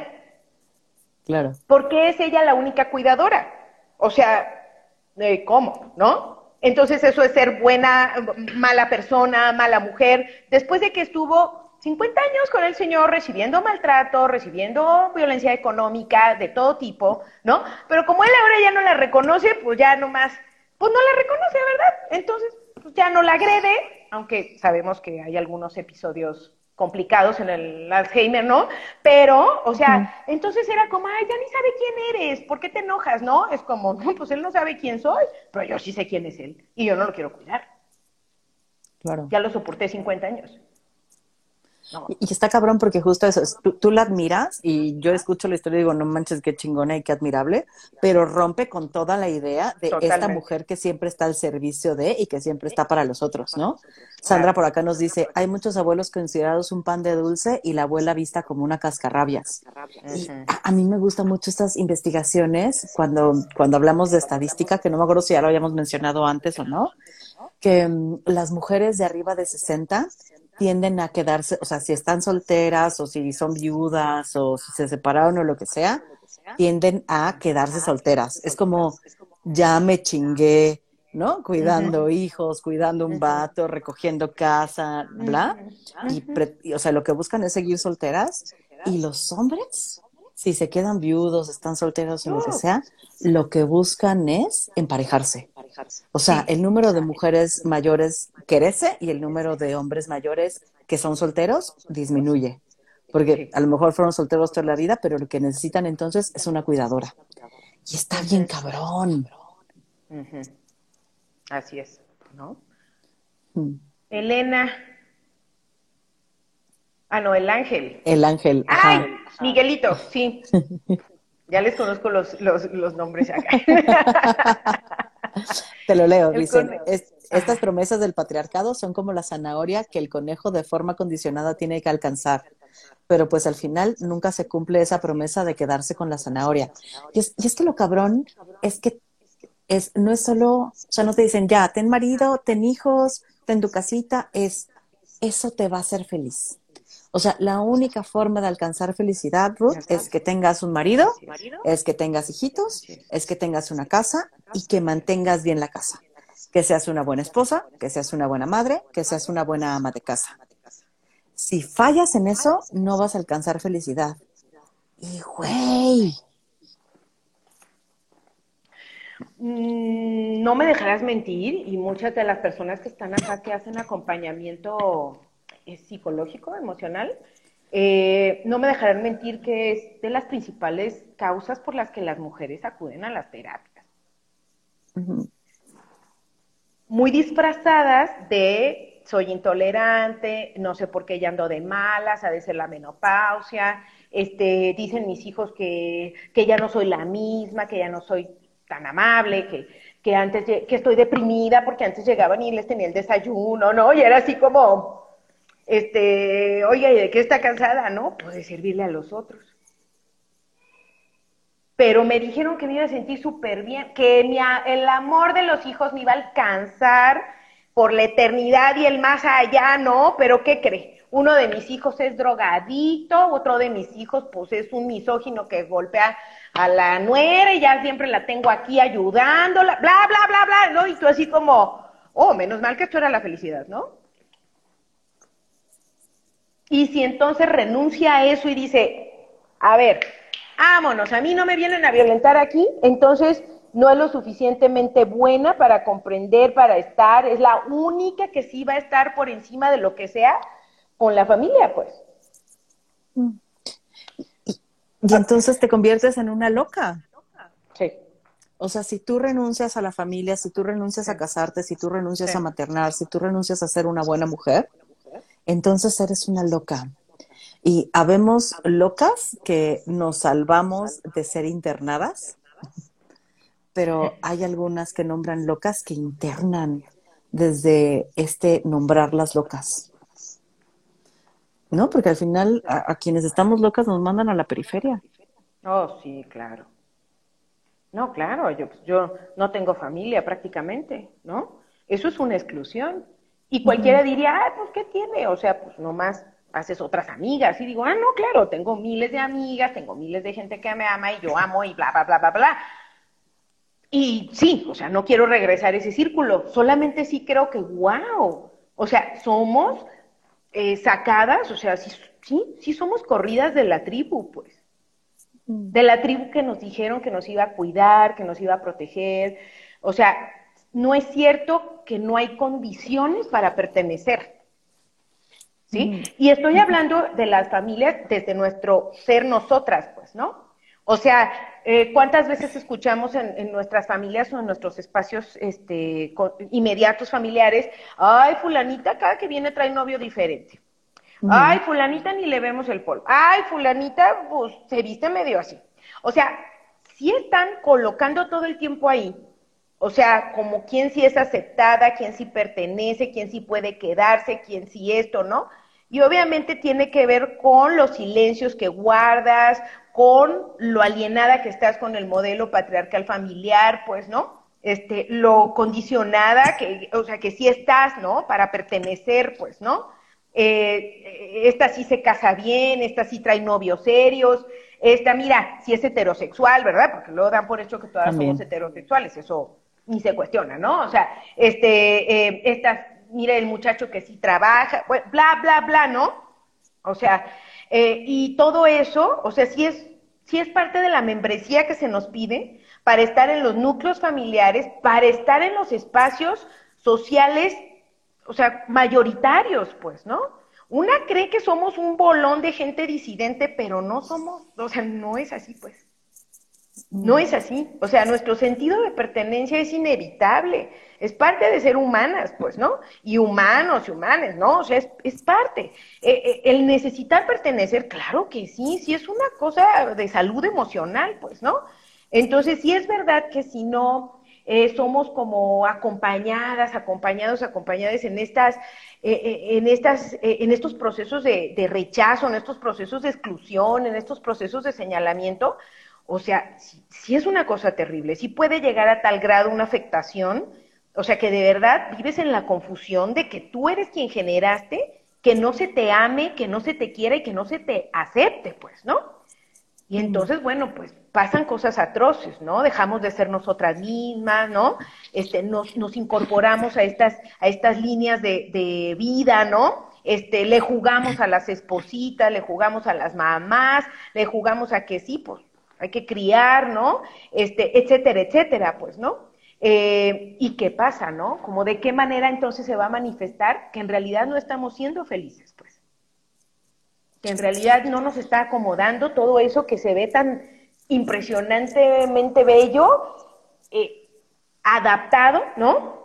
Claro. ¿Por qué es ella la única cuidadora? O sea, ¿cómo? ¿No? Entonces eso es ser buena, mala persona, mala mujer. Después de que estuvo 50 años con el señor recibiendo maltrato, recibiendo violencia económica de todo tipo, ¿no? Pero como él ahora ya no la reconoce, pues ya nomás, pues no la reconoce, ¿verdad? Entonces, pues ya no la agrede, aunque sabemos que hay algunos episodios complicados en el Alzheimer, ¿no? Pero, o sea, entonces era como, ay, ya ni sabe quién eres, ¿por qué te enojas, no? Es como, no, pues él no sabe quién soy, pero yo sí sé quién es él y yo no lo quiero cuidar. Claro. Ya lo soporté 50 años. Y está cabrón porque justo eso, tú, la admiras y yo escucho la historia y digo, no manches, qué chingona y qué admirable, pero rompe con toda la idea de esta mujer que siempre está al servicio de y que siempre está para los otros, ¿no? Sandra por acá nos dice, hay muchos abuelos considerados un pan de dulce y la abuela vista como una cascarrabias. a, mí me gustan mucho estas investigaciones cuando, cuando hablamos de estadística, que no me acuerdo si ya lo habíamos mencionado antes o no, que mm, las mujeres de arriba de 60 tienden a quedarse, o sea, si están solteras o si son viudas o si se separaron o lo que sea, tienden a quedarse solteras. Es como, ya me chingué, ¿no? Cuidando hijos, cuidando un vato, recogiendo casa, bla. Y, o sea, lo que buscan es seguir solteras. Y los hombres, si se quedan viudos, están solteros o lo que sea, lo que buscan es emparejarse. O sea, el número de mujeres mayores crece y el número de hombres mayores que son solteros disminuye. Porque a lo mejor fueron solteros toda la vida, pero lo que necesitan entonces es una cuidadora. Y está bien cabrón. Así es, ¿no? Mm. Elena. Ah, no, el ángel. El ángel. ¡Ay! Miguelito, sí. ya les conozco los, los, los nombres acá. Te lo leo, dicen. estas promesas del patriarcado son como la zanahoria que el conejo de forma condicionada tiene que alcanzar. Pero pues al final nunca se cumple esa promesa de quedarse con la zanahoria. Y es, y es que lo cabrón es que es, no es solo, o sea, no te dicen ya, ten marido, ten hijos, ten tu casita, es, eso te va a hacer feliz. O sea, la única forma de alcanzar felicidad, Ruth, es que tengas un marido, es que tengas hijitos, es que tengas una casa y que mantengas bien la casa. Que seas una buena esposa, que seas una buena madre, que seas una buena ama de casa. Si fallas en eso, no vas a alcanzar felicidad. Y güey. Mm, no me dejarás mentir y muchas de las personas que están acá que hacen acompañamiento psicológico, emocional, eh, no me dejarán mentir que es de las principales causas por las que las mujeres acuden a las terapias. Muy disfrazadas de soy intolerante, no sé por qué ya ando de malas, ha de ser la menopausia, este, dicen mis hijos que, que ya no soy la misma, que ya no soy tan amable, que, que antes que estoy deprimida porque antes llegaban y les tenía el desayuno, ¿no? Y era así como, este, oye, ¿y de qué está cansada? No, pues de servirle a los otros. pero me dijeron que me iba a sentir súper bien, que el amor de los hijos me iba a alcanzar por la eternidad y el más allá, ¿no? Pero ¿qué cree? Uno de mis hijos es drogadito, otro de mis hijos pues es un misógino que golpea a la nuera y ya siempre la tengo aquí ayudándola, bla, bla, bla, bla, ¿no? Y tú así como, oh, menos mal que esto era la felicidad, ¿no? Y si entonces renuncia a eso y dice, a ver, vámonos, a mí no me vienen a violentar aquí, entonces no es lo suficientemente buena para comprender, para estar, es la única que sí va a estar por encima de lo que sea con la familia, pues. Y entonces te conviertes en una loca. Sí. O sea, si tú renuncias a la familia, si tú renuncias a casarte, si tú renuncias a maternar, si tú renuncias a ser una buena mujer, entonces eres una loca. Y habemos locas que nos salvamos de ser internadas, pero hay algunas que nombran locas que internan desde este nombrarlas locas. ¿No? Porque al final a, quienes estamos locas nos mandan a la periferia. Oh, sí, claro. No, claro, yo, yo no tengo familia prácticamente, ¿no? Eso es una exclusión. Y cualquiera diría, ah, pues, ¿qué tiene? O sea, pues nomás haces otras amigas. Y digo, ah, no, claro, tengo miles de amigas, tengo miles de gente que me ama y yo amo y bla, bla, bla, bla, bla. Y sí, o sea, no quiero regresar a ese círculo, solamente sí creo que, wow, o sea, somos eh, sacadas, o sea, sí, sí, sí somos corridas de la tribu, pues. Mm. De la tribu que nos dijeron que nos iba a cuidar, que nos iba a proteger. O sea, no es cierto que no hay condiciones para pertenecer. ¿sí? Mm. Y estoy hablando de las familias desde nuestro ser nosotras, pues, ¿no? O sea, eh, ¿cuántas veces escuchamos en, nuestras familias o en nuestros espacios este, inmediatos familiares, ay, fulanita cada que viene trae novio diferente? Ay, fulanita ni le vemos el polvo. Ay, fulanita, pues se viste medio así. O sea, si están colocando todo el tiempo ahí, o sea, como quién sí es aceptada, quién sí pertenece, quién sí puede quedarse, quién sí esto, ¿no? Y obviamente tiene que ver con los silencios que guardas, con lo alienada que estás con el modelo patriarcal familiar, pues, ¿no? Este, lo condicionada que, o sea, que sí estás, ¿no? Para pertenecer, pues, ¿no? Eh, esta sí se casa bien, esta sí trae novios serios, esta, mira, si es heterosexual, ¿verdad? Porque luego dan por hecho que todas somos heterosexuales, eso ni se cuestiona, ¿no? O sea, este, eh, estas mire el muchacho que sí trabaja, bla, bla, bla, ¿no? O sea, eh, y todo eso, o sea, sí es, sí es parte de la membresía que se nos pide para estar en los núcleos familiares, para estar en los espacios sociales, o sea, mayoritarios, pues, ¿no? Una cree que somos un bolón de gente disidente, pero no somos, o sea, no es así, pues. No es así. O sea, nuestro sentido de pertenencia es inevitable. Es parte de ser humanas, pues, ¿no? Y humanos y humanes, ¿no? O sea, es, parte. Eh, eh, el necesitar pertenecer, claro que sí, sí es una cosa de salud emocional, pues, ¿no? Entonces, sí es verdad que si no eh, somos como acompañadas, acompañados, acompañadas en estas, en estas, en estos procesos de rechazo, en estos procesos de exclusión, en estos procesos de señalamiento, o sea, si, es una cosa terrible, si puede llegar a tal grado una afectación, o sea, que de verdad vives en la confusión de que tú eres quien generaste, que no se te ame, que no se te quiera y que no se te acepte, pues, ¿no? Y entonces, bueno, pues pasan cosas atroces, ¿no? Dejamos de ser nosotras mismas, ¿no? Este, nos, nos incorporamos a estas, a estas líneas de, de vida, ¿no? Este, le jugamos a las espositas, le jugamos a las mamás, le jugamos a que sí, pues hay que criar, ¿no? Este, etcétera, etcétera, pues, ¿no? Eh, ¿Y qué pasa, no? Como de qué manera entonces se va a manifestar que en realidad no estamos siendo felices, pues. Que en realidad no nos está acomodando todo eso que se ve tan impresionantemente bello, eh, adaptado, ¿no?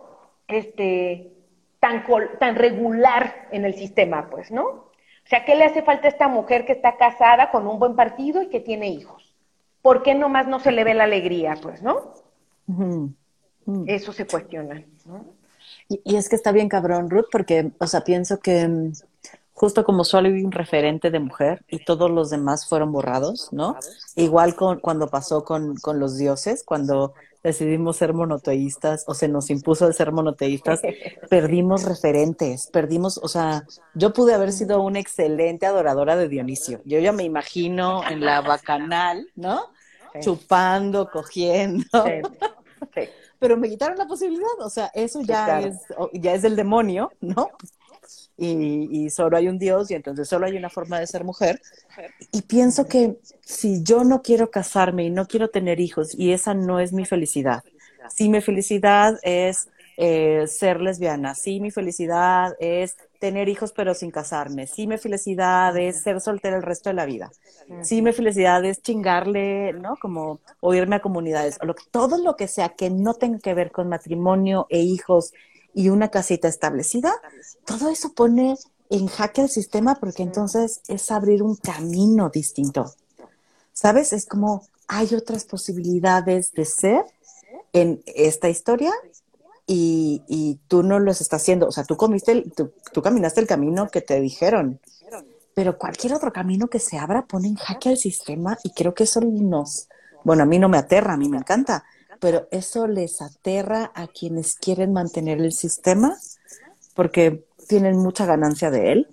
Este, tan, tan regular en el sistema, pues, ¿no? O sea, ¿qué le hace falta a esta mujer que está casada con un buen partido y que tiene hijos? ¿Por qué nomás no se le ve la alegría? Pues, ¿no? Eso se cuestiona, ¿no? Y, es que está bien cabrón, Ruth, porque, o sea, pienso que mm, justo como solo hay un referente de mujer y todos los demás fueron borrados, ¿no? Igual con, cuando pasó con, con los dioses, cuando decidimos ser monoteístas o se nos impuso el ser monoteístas, perdimos referentes, perdimos, o sea, yo pude haber sido una excelente adoradora de Dionisio. Yo ya me imagino en la bacanal, ¿no? Chupando, cogiendo. Pero me quitaron la posibilidad, o sea, eso ya es ya es el demonio, ¿no? y, solo hay un Dios y entonces solo hay una forma de ser mujer. Y pienso que si yo no quiero casarme y no quiero tener hijos y esa no es mi felicidad, si mi felicidad es eh, ser lesbiana, si mi felicidad es tener hijos pero sin casarme, si mi felicidad es ser soltera el resto de la vida, si mi felicidad es chingarle, ¿no? Como o irme a comunidades, o lo, todo lo que sea que no tenga que ver con matrimonio e hijos y una casita establecida, todo eso pone en jaque al sistema porque entonces es abrir un camino distinto. ¿Sabes? Es como hay otras posibilidades de ser en esta historia y, y tú no los estás haciendo. O sea, tú, comiste tú, tú, caminaste el camino que te dijeron, pero cualquier otro camino que se abra pone en jaque al sistema y creo que eso nos, bueno, a mí no me aterra, a mí me encanta, pero eso les aterra a quienes quieren mantener el sistema porque tienen mucha ganancia de él,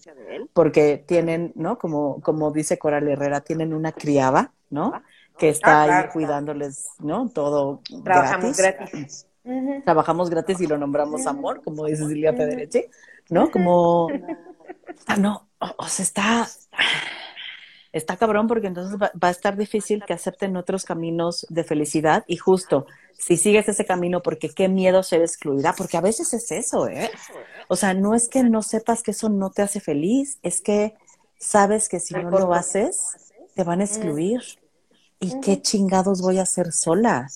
porque tienen, ¿no? Como, como dice Coral Herrera, tienen una criada, ¿no? Que está ah, ahí cuidándoles, ¿no? Todo Trabajamos gratis. Trabajamos gratis y lo nombramos amor, como dice Silvia Federici, ¿no? Como, ah, no, o sea, está, está cabrón porque entonces va, a estar difícil que acepten otros caminos de felicidad y justo si sigues ese camino porque qué miedo ser excluida, porque a veces es eso, ¿eh? O sea, no es que no sepas que eso no te hace feliz, es que sabes que si no lo haces, te van a excluir. ¿Y qué chingados voy a hacer sola?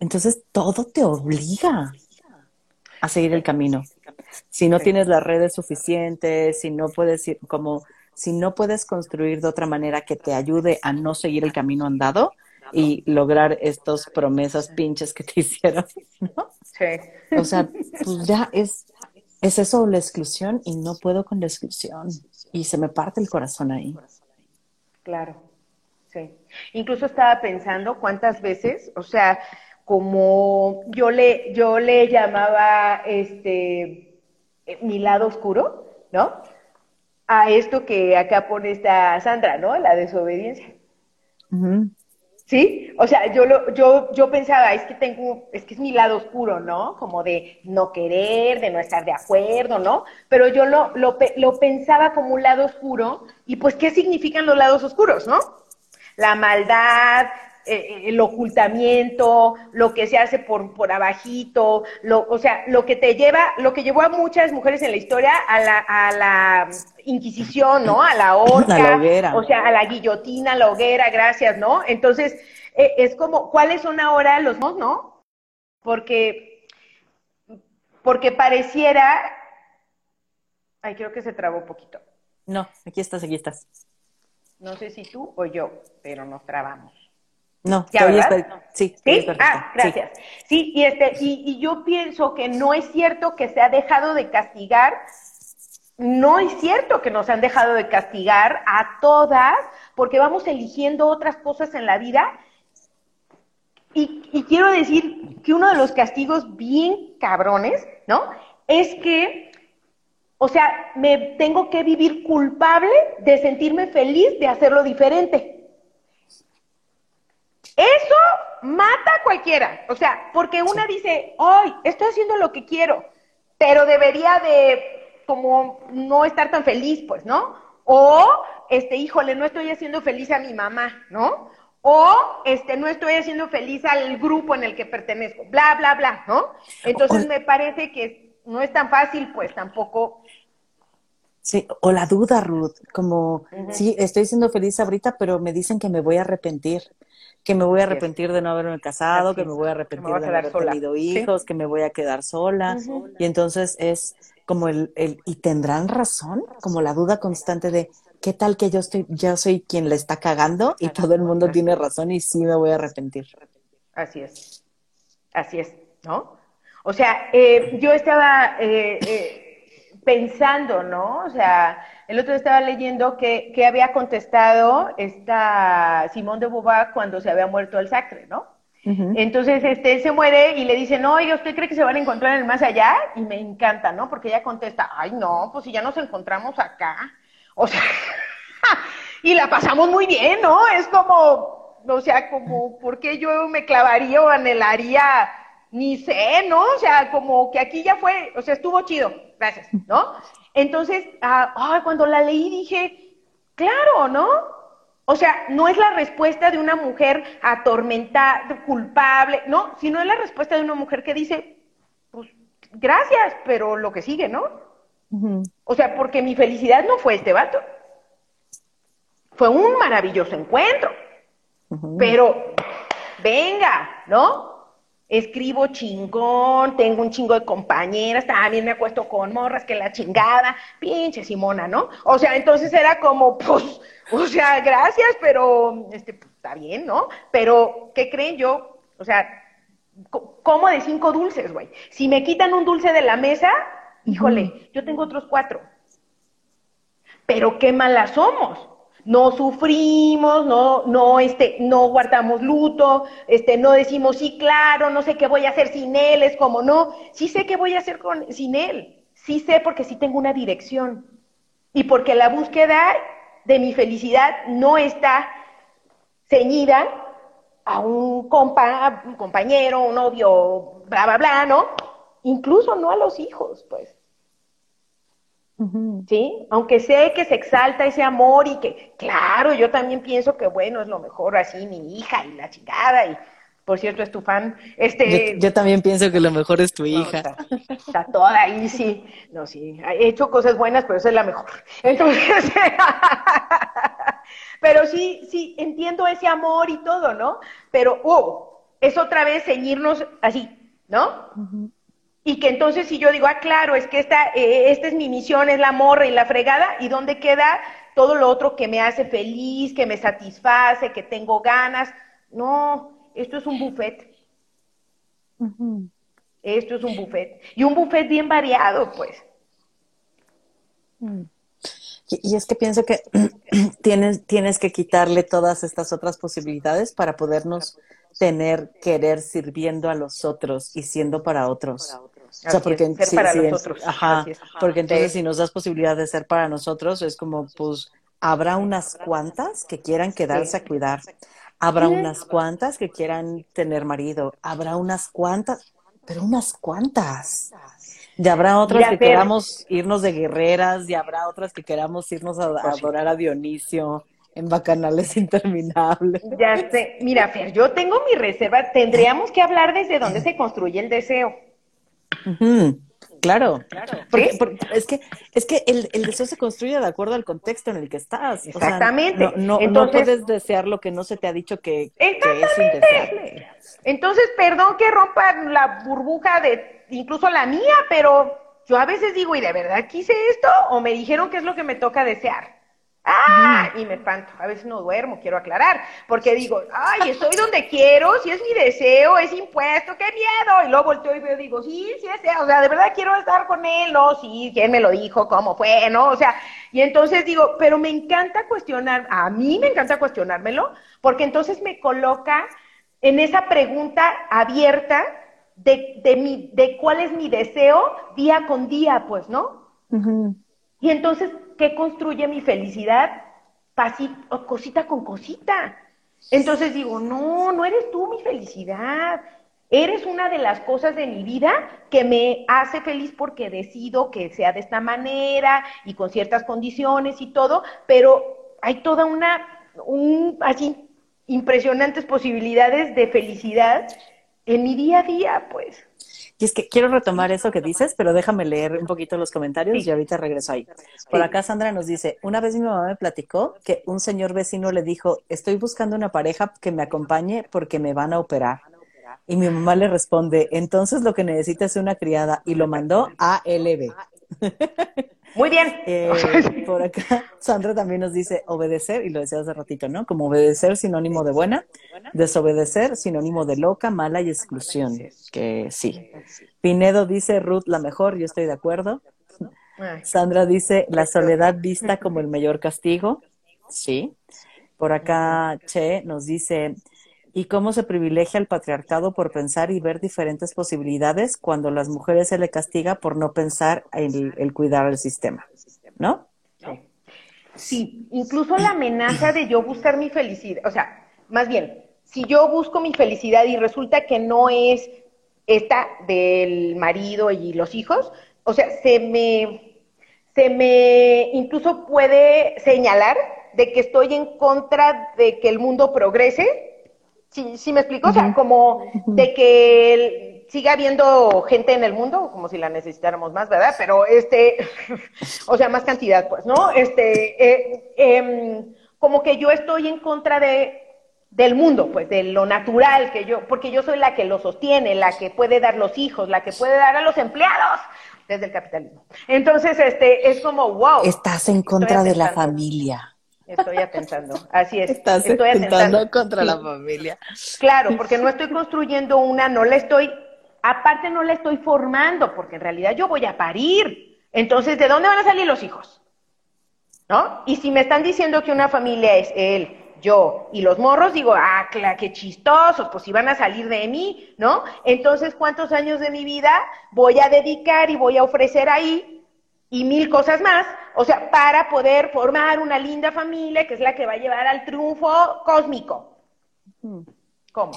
Entonces todo te obliga a seguir el camino. Si no tienes las redes suficientes, si no puedes ir como si no puedes construir de otra manera que te ayude a no seguir el camino andado y lograr estas promesas pinches que te hicieron, ¿no? Sí. O sea, pues ya es, es eso la exclusión y no puedo con la exclusión. Y se me parte el corazón ahí. Claro, sí. Incluso estaba pensando cuántas veces, o sea, como yo le, yo le llamaba este mi lado oscuro, ¿no? a esto que acá pone esta Sandra, ¿no? La desobediencia. ¿Sí? O sea, yo, lo, yo, yo pensaba, es que tengo, es que es mi lado oscuro, ¿no? Como de no querer, de no estar de acuerdo, ¿no? Pero yo lo, lo, lo pensaba como un lado oscuro, y pues, ¿qué significan los lados oscuros, no? La maldad, eh, el ocultamiento, lo que se hace por, por abajito, lo, o sea, lo que te lleva, lo que llevó a muchas mujeres en la historia a la, a la Inquisición, ¿no? A la horca, o sea, a la guillotina, a la hoguera, gracias, ¿no? Entonces, eh, es como, ¿cuáles son ahora los no, no? Porque, porque pareciera, ay, creo que se trabó un poquito. No, aquí estás, aquí estás. No sé si tú o yo, pero nos trabamos. No, ¿Ya, sí, ¿Sí? Ah, gracias. Sí. y, este, y, y yo pienso que no es cierto que se ha dejado de castigar, no es cierto que nos han dejado de castigar a todas, porque vamos eligiendo otras cosas en la vida. Y, y quiero decir que uno de los castigos bien cabrones, ¿no? Es que o sea, me tengo que vivir culpable de sentirme feliz de hacerlo diferente. Eso mata a cualquiera. O sea, porque una dice, ay, estoy haciendo lo que quiero, pero debería de como no estar tan feliz, pues, ¿no? O, este, híjole, no estoy haciendo feliz a mi mamá, ¿no? O, este, no estoy haciendo feliz al grupo en el que pertenezco, bla, bla, bla, ¿no? Entonces me parece que no es tan fácil, pues, tampoco Sí, o la duda, Ruth, como, sí, estoy siendo feliz ahorita, pero me dicen que me voy a arrepentir que me voy a arrepentir de no haberme casado, que me voy a arrepentir de no haber tenido hijos, que me voy a quedar sola. Y entonces es como el, el, y tendrán razón, como la duda constante de qué tal que yo estoy, yo soy quien le está cagando y todo el mundo tiene razón y sí me voy a arrepentir. Así es, así es, ¿no? O sea, eh, yo estaba eh, eh, pensando, ¿no? O sea, el otro estaba leyendo que, que había contestado esta Simón de Beauvoir cuando se había muerto el Sacre, ¿no? Entonces, este, se muere y le dicen, no, oye, ¿usted cree que se van a encontrar en el más allá? Y me encanta, ¿no? Porque ella contesta, ay, no, pues si ya nos encontramos acá. O sea, y la pasamos muy bien, ¿no? Es como, o sea, como, ¿por qué yo me clavaría o anhelaría? Ni sé, ¿no? O sea, como que aquí ya fue, o sea, estuvo chido, gracias, ¿no? Entonces, ah, cuando la leí dije, claro, ¿no? O sea, no es la respuesta de una mujer atormentada, culpable, no, sino es la respuesta de una mujer que dice, pues gracias, pero lo que sigue, ¿no? O sea, porque mi felicidad no fue este vato. Fue un maravilloso encuentro. Pero, venga, ¿no? Escribo chingón, tengo un chingo de compañeras, también me acuesto con morras que la chingada, pinche Simona, ¿no? O sea, entonces era como, pues, o sea, gracias, pero, este, pues, está bien, ¿no? Pero, ¿qué creen yo? O sea, como de cinco dulces, güey. Si me quitan un dulce de la mesa, híjole, yo tengo otros cuatro. Pero qué malas somos no sufrimos, no, no, este, no guardamos luto, este, no decimos, sí, claro, no sé qué voy a hacer sin él, es como, no, sí sé qué voy a hacer con, sin él, sí sé porque sí tengo una dirección y porque la búsqueda de mi felicidad no está ceñida a un, compa, un compañero, un novio, bla, bla, bla, ¿no? Incluso no a los hijos, pues. ¿Sí? Aunque sé que se exalta ese amor y que, claro, yo también pienso que, bueno, es lo mejor así, mi hija y la chingada, y por cierto es tu fan. Este, yo, también pienso que lo mejor es tu hija. Está, toda ahí, sí. No, sí, he hecho cosas buenas, pero esa es la mejor. Entonces, pero sí, sí, entiendo ese amor y todo, ¿no? Pero, oh, es otra vez ceñirnos así, ¿no? Y que entonces si yo digo, ah, claro, es que esta, eh, esta es mi misión, es la morra y la fregada, ¿y dónde queda todo lo otro que me hace feliz, que me satisface, que tengo ganas? No, esto es un buffet. Esto es un buffet. Y un buffet bien variado, pues. Mm. Y, es que pienso que tienes, tienes que quitarle todas estas otras posibilidades para podernos tener querer sirviendo a los otros y siendo para otros. O sea, porque, ser para nosotros. Ajá, porque entonces si nos das posibilidad de ser para nosotros, es como, pues, habrá unas cuantas que quieran quedarse a cuidar, habrá unas cuantas que quieran tener marido, habrá unas cuantas, pero unas cuantas. Y habrá otras que queramos irnos de guerreras, y habrá otras que queramos irnos a, adorar a Dionisio en bacanales interminables. Ya sé, mira, Fer, yo tengo mi reserva, tendríamos que hablar desde dónde se construye el deseo. Claro, claro. es que, es que el, deseo se construye de acuerdo al contexto en el que estás. Exactamente. no, no, puedes desear lo que no se te ha dicho que, es indeseable. Entonces, perdón que rompa la burbuja de incluso la mía, pero yo a veces digo, ¿y de verdad quise esto? ¿O me dijeron qué es lo que me toca desear? ¡Ah! Y me espanto. A veces no duermo, quiero aclarar. Porque digo, ay, estoy donde quiero, si es mi deseo, es impuesto, qué miedo. Y luego volteo y veo, digo, sí, sí es, o sea, de verdad quiero estar con él, no, sí, quién me lo dijo, cómo fue, ¿no? O sea, y entonces digo, pero me encanta cuestionar, a mí me encanta cuestionármelo, porque entonces me coloca en esa pregunta abierta de, de, mi, de cuál es mi deseo día con día, pues, ¿no? Y entonces ¿qué construye mi felicidad? Cosita con cosita. Entonces digo, no, no eres tú mi felicidad. Eres una de las cosas de mi vida que me hace feliz porque decido que sea de esta manera y con ciertas condiciones y todo, pero hay toda una, un, así, impresionantes posibilidades de felicidad en mi día a día, pues. Y es que quiero retomar eso que dices, pero déjame leer un poquito los comentarios y ahorita regreso ahí. Por acá Sandra nos dice, una vez mi mamá me platicó que un señor vecino le dijo, estoy buscando una pareja que me acompañe porque me van a operar. Y mi mamá le responde, entonces lo que necesita es una criada y lo mandó a LB. Muy bien. Eh, por acá, Sandra también nos dice obedecer, y lo decía hace ratito, ¿no? Como obedecer sinónimo de buena, desobedecer sinónimo de loca, mala y exclusión, que sí. Pinedo dice Ruth la mejor, yo estoy de acuerdo. Sandra dice, la soledad vista como el mayor castigo. Sí. Por acá, Che nos dice, ¿y cómo se privilegia el patriarcado por pensar y ver diferentes posibilidades cuando las mujeres se le castiga por no pensar en el, cuidar el sistema? ¿No? Sí, incluso la amenaza de yo buscar mi felicidad, o sea, más bien, si yo busco mi felicidad y resulta que no es esta del marido y los hijos, o sea, se me, se me incluso puede señalar de que estoy en contra de que el mundo progrese. ¿Sí, me explico? O sea, como de que siga habiendo gente en el mundo, como si la necesitáramos más, ¿verdad? Pero este, o sea, más cantidad, pues, ¿no? Este, eh, em, como que yo estoy en contra de del mundo, pues, de lo natural que yo, porque yo soy la que lo sostiene, la que puede dar los hijos, la que puede dar a los empleados desde el capitalismo. Entonces, este, es como, wow. Estás en contra de la familia. Estoy atentando, así es. Estás estoy atentando contra la familia. Claro, porque no estoy construyendo una, no la estoy, aparte no la estoy formando, porque en realidad yo voy a parir. Entonces, ¿de dónde van a salir los hijos? ¿No? Y si me están diciendo que una familia es él, yo y los morros, digo, ah, claro, qué chistosos, pues si van a salir de mí, ¿no? Entonces, ¿cuántos años de mi vida voy a dedicar y voy a ofrecer ahí y mil cosas más, o sea, para poder formar una linda familia que es la que va a llevar al triunfo cósmico. ¿Cómo?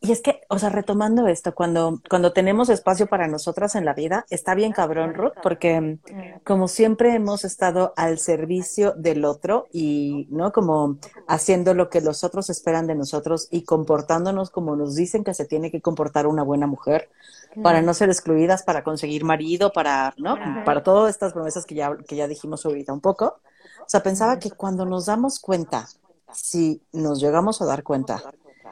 Y es que, o sea, retomando esto, cuando, cuando tenemos espacio para nosotras en la vida, está bien cabrón, Ruth, porque mm, como siempre hemos estado al servicio del otro y, ¿no? Como haciendo lo que los otros esperan de nosotros y comportándonos como nos dicen que se tiene que comportar una buena mujer para no ser excluidas, para conseguir marido, para, ¿no? Para todas estas promesas que ya, que ya dijimos ahorita un poco. O sea, pensaba que cuando nos damos cuenta, si nos llegamos a dar cuenta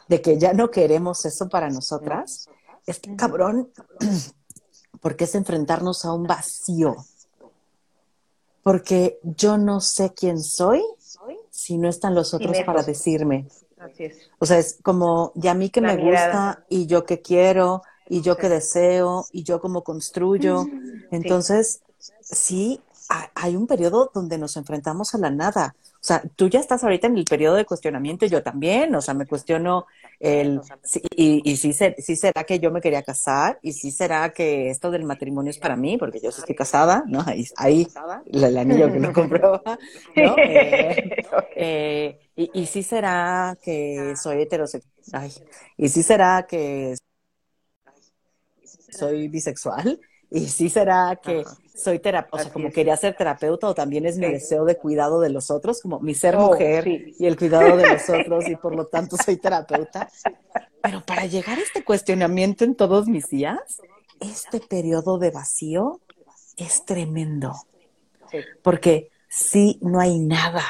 de que ya no queremos eso para nosotras, es que cabrón, porque es enfrentarnos a un vacío. Porque yo no sé quién soy si no están los otros para decirme. Así es. O sea, es como, y a mí que me gusta, y yo que quiero, y yo que deseo, y yo como construyo. Entonces, sí, hay un periodo donde nos enfrentamos a la nada. O sea, tú ya estás ahorita en el periodo de cuestionamiento, yo también, o sea, me cuestiono el, y, y sí, sí, será que yo me quería casar, y sí será que esto del matrimonio es para mí, porque yo estoy casada, ¿no? Ahí, ahí el, anillo que lo compró, ¿no? Eh, eh, y, y sí será que soy heterosexual, y sí será que soy bisexual, y sí será que soy terapeuta, o sea, como quería ser terapeuta o también es mi deseo de cuidado de los otros, como mi ser oh, mujer y el cuidado de los otros y por lo tanto soy terapeuta. Pero para llegar a este cuestionamiento en todos mis días, este periodo de vacío es tremendo. Porque sí, no hay nada.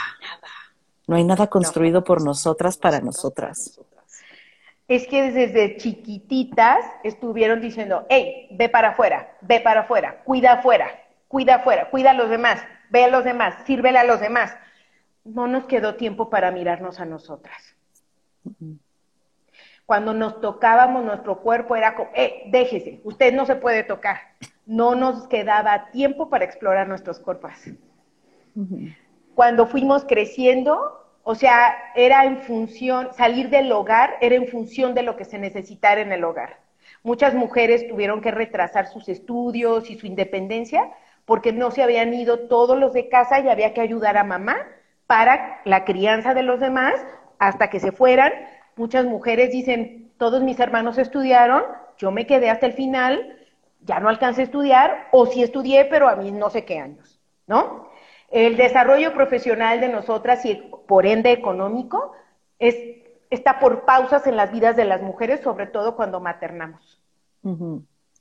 No hay nada construido por nosotras para nosotras es que desde chiquititas estuvieron diciendo, hey, ve para afuera, ve para afuera, cuida afuera, cuida afuera, cuida a los demás, ve a los demás, sírvele a los demás. No nos quedó tiempo para mirarnos a nosotras. Cuando nos tocábamos nuestro cuerpo era como, eh, déjese, usted no se puede tocar. No nos quedaba tiempo para explorar nuestros cuerpos. Cuando fuimos creciendo, o sea, era en función, salir del hogar era en función de lo que se necesitara en el hogar. Muchas mujeres tuvieron que retrasar sus estudios y su independencia porque no se habían ido todos los de casa y había que ayudar a mamá para la crianza de los demás hasta que se fueran. Muchas mujeres dicen, todos mis hermanos estudiaron, yo me quedé hasta el final, ya no alcancé a estudiar, o sí estudié, pero a mí no sé qué años, ¿no? El desarrollo profesional de nosotras y por ende económico es, está por pausas en las vidas de las mujeres, sobre todo cuando maternamos.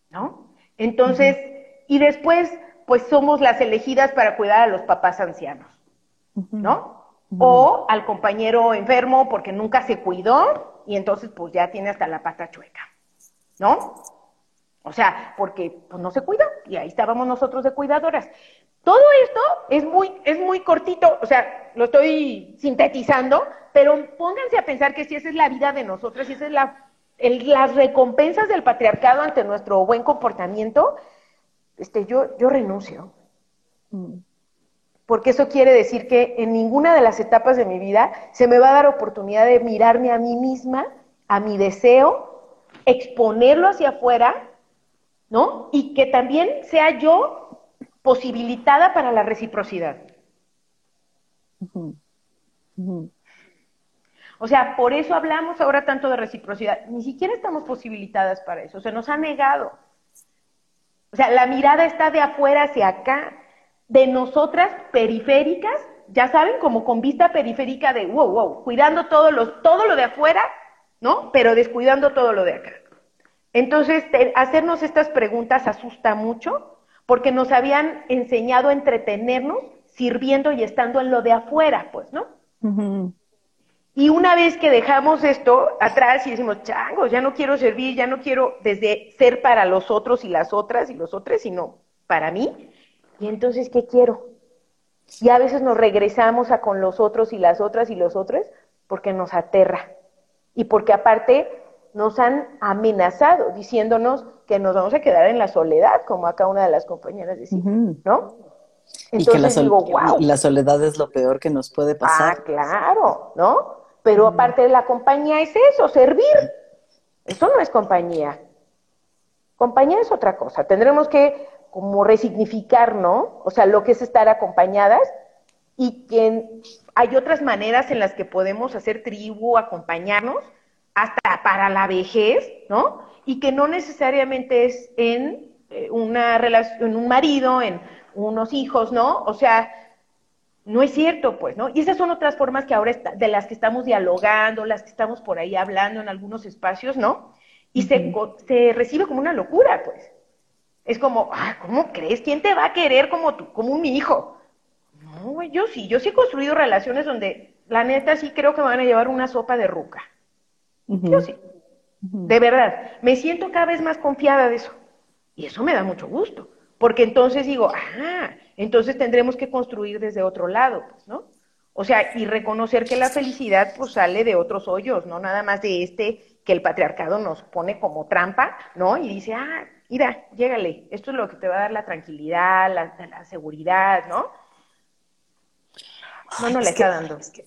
¿No? Entonces, y después, pues somos las elegidas para cuidar a los papás ancianos, ¿no? O al compañero enfermo porque nunca se cuidó y entonces pues ya tiene hasta la pata chueca, ¿no? O sea, porque pues no se cuidó y ahí estábamos nosotros de cuidadoras. Todo esto es muy, es muy cortito, o sea, lo estoy sintetizando, pero pónganse a pensar que si esa es la vida de nosotros, si esa es la, las recompensas del patriarcado ante nuestro buen comportamiento, este, yo, yo renuncio. Mm. Porque eso quiere decir que en ninguna de las etapas de mi vida se me va a dar oportunidad de mirarme a mí misma, a mi deseo, exponerlo hacia afuera, ¿no? Y que también sea yo posibilitada para la reciprocidad. O sea, por eso hablamos ahora tanto de reciprocidad. Ni siquiera estamos posibilitadas para eso, se nos ha negado. O sea, la mirada está de afuera hacia acá, de nosotras periféricas, ya saben, como con vista periférica de wow, wow, cuidando todo lo, todo lo de afuera, ¿no? Pero descuidando todo lo de acá. Entonces, hacernos estas preguntas asusta mucho porque nos habían enseñado a entretenernos sirviendo y estando en lo de afuera, pues, ¿no? Y una vez que dejamos esto atrás y decimos, changos, ya no quiero servir, ya no quiero desde ser para los otros y las otras y los otros, sino para mí, y entonces, ¿qué quiero? Y a veces nos regresamos a con los otros y las otras y los otros porque nos aterra. Y porque aparte nos han amenazado diciéndonos que nos vamos a quedar en la soledad, como acá una de las compañeras decía, ¿no? Entonces y que digo, wow. La soledad es lo peor que nos puede pasar. Ah, claro, ¿no? Pero aparte de la compañía es eso, servir. Eso no es compañía. Compañía es otra cosa. Tendremos que como resignificar, ¿no? O sea, lo que es estar acompañadas y que hay otras maneras en las que podemos hacer tribu, acompañarnos, hasta para la vejez, ¿no? Y que no necesariamente es en eh, una relación, en un marido, en unos hijos, ¿no? O sea, no es cierto, pues, ¿no? Y esas son otras formas que ahora de las que estamos dialogando, las que estamos por ahí hablando en algunos espacios, ¿no? Y se, se recibe como una locura, pues. Es como, ah, ¿cómo crees? ¿Quién te va a querer como tú, como un hijo? No, yo sí, yo sí he construido relaciones donde, la neta, sí creo que me van a llevar una sopa de ruca. Yo sí. De verdad, me siento cada vez más confiada de eso. Y eso me da mucho gusto. Porque entonces digo, ah, entonces tendremos que construir desde otro lado, pues, ¿no? O sea, y reconocer que la felicidad pues sale de otros hoyos, no nada más de este que el patriarcado nos pone como trampa, ¿no? Y dice, ah, mira, llégale, esto es lo que te va a dar la tranquilidad, la, seguridad, ¿no? No, no le está dando. Es que,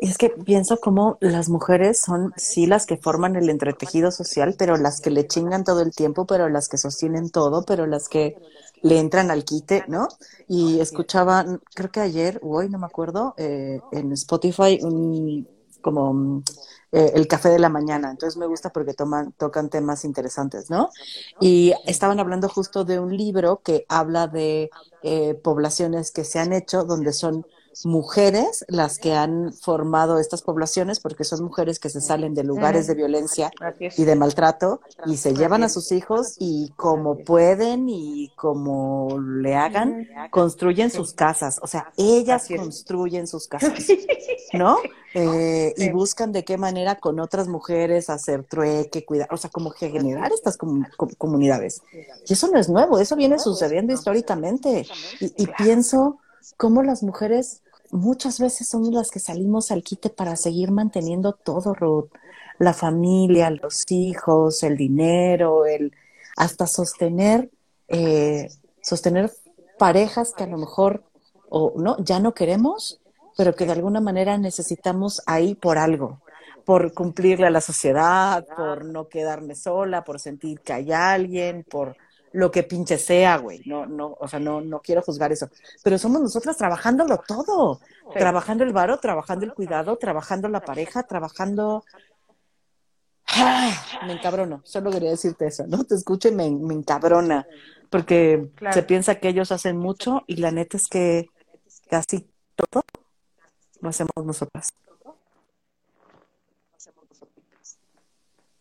es que pienso como las mujeres son sí las que forman el entretejido social, pero las que le chingan todo el tiempo, pero las que sostienen todo, pero las que le entran al quite, ¿no? Y escuchaba, creo que ayer o hoy, no me acuerdo, eh, en Spotify, un, como eh, el café de la mañana. Entonces me gusta porque toman, tocan temas interesantes, ¿no? Y estaban hablando justo de un libro que habla de eh, poblaciones que se han hecho donde son mujeres las que han formado estas poblaciones, porque son mujeres que se salen de lugares de violencia y de maltrato y se llevan a sus hijos y como pueden y como le hagan, construyen sus casas. O sea, ellas construyen sus casas, ¿no? Eh, y buscan de qué manera con otras mujeres hacer trueque, cuidar, o sea, como generar estas comunidades. Y eso no es nuevo, eso viene sucediendo históricamente. Y, y pienso cómo las mujeres muchas veces somos las que salimos al quite para seguir manteniendo todo, Ruth. La familia, los hijos, el dinero, el hasta sostener, eh, sostener parejas que a lo mejor o no, ya no queremos, pero que de alguna manera necesitamos ahí por algo, por cumplirle a la sociedad, por no quedarme sola, por sentir que hay alguien, por lo que pinche sea, güey. No, no, o sea, no, no quiero juzgar eso. Pero somos nosotras trabajándolo todo. Trabajando el varo, trabajando el cuidado, trabajando la pareja, trabajando. ¡Ah! Me encabrono. Solo quería decirte eso, ¿no? Te escucho y me, me encabrona. Porque se piensa que ellos hacen mucho y la neta es que casi todo lo hacemos nosotras.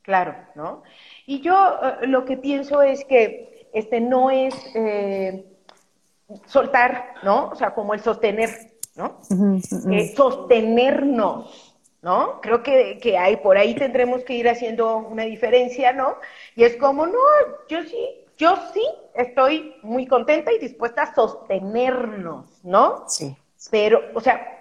Claro, ¿no? Y yo eh, lo que pienso es que este no es eh, soltar, ¿no? O sea, como el sostener, ¿no? Eh, sostenernos, ¿no? Creo que, que hay, por ahí tendremos que ir haciendo una diferencia, ¿no? Y es como, no, yo sí, yo sí estoy muy contenta y dispuesta a sostenernos, ¿no? Sí. Pero, o sea,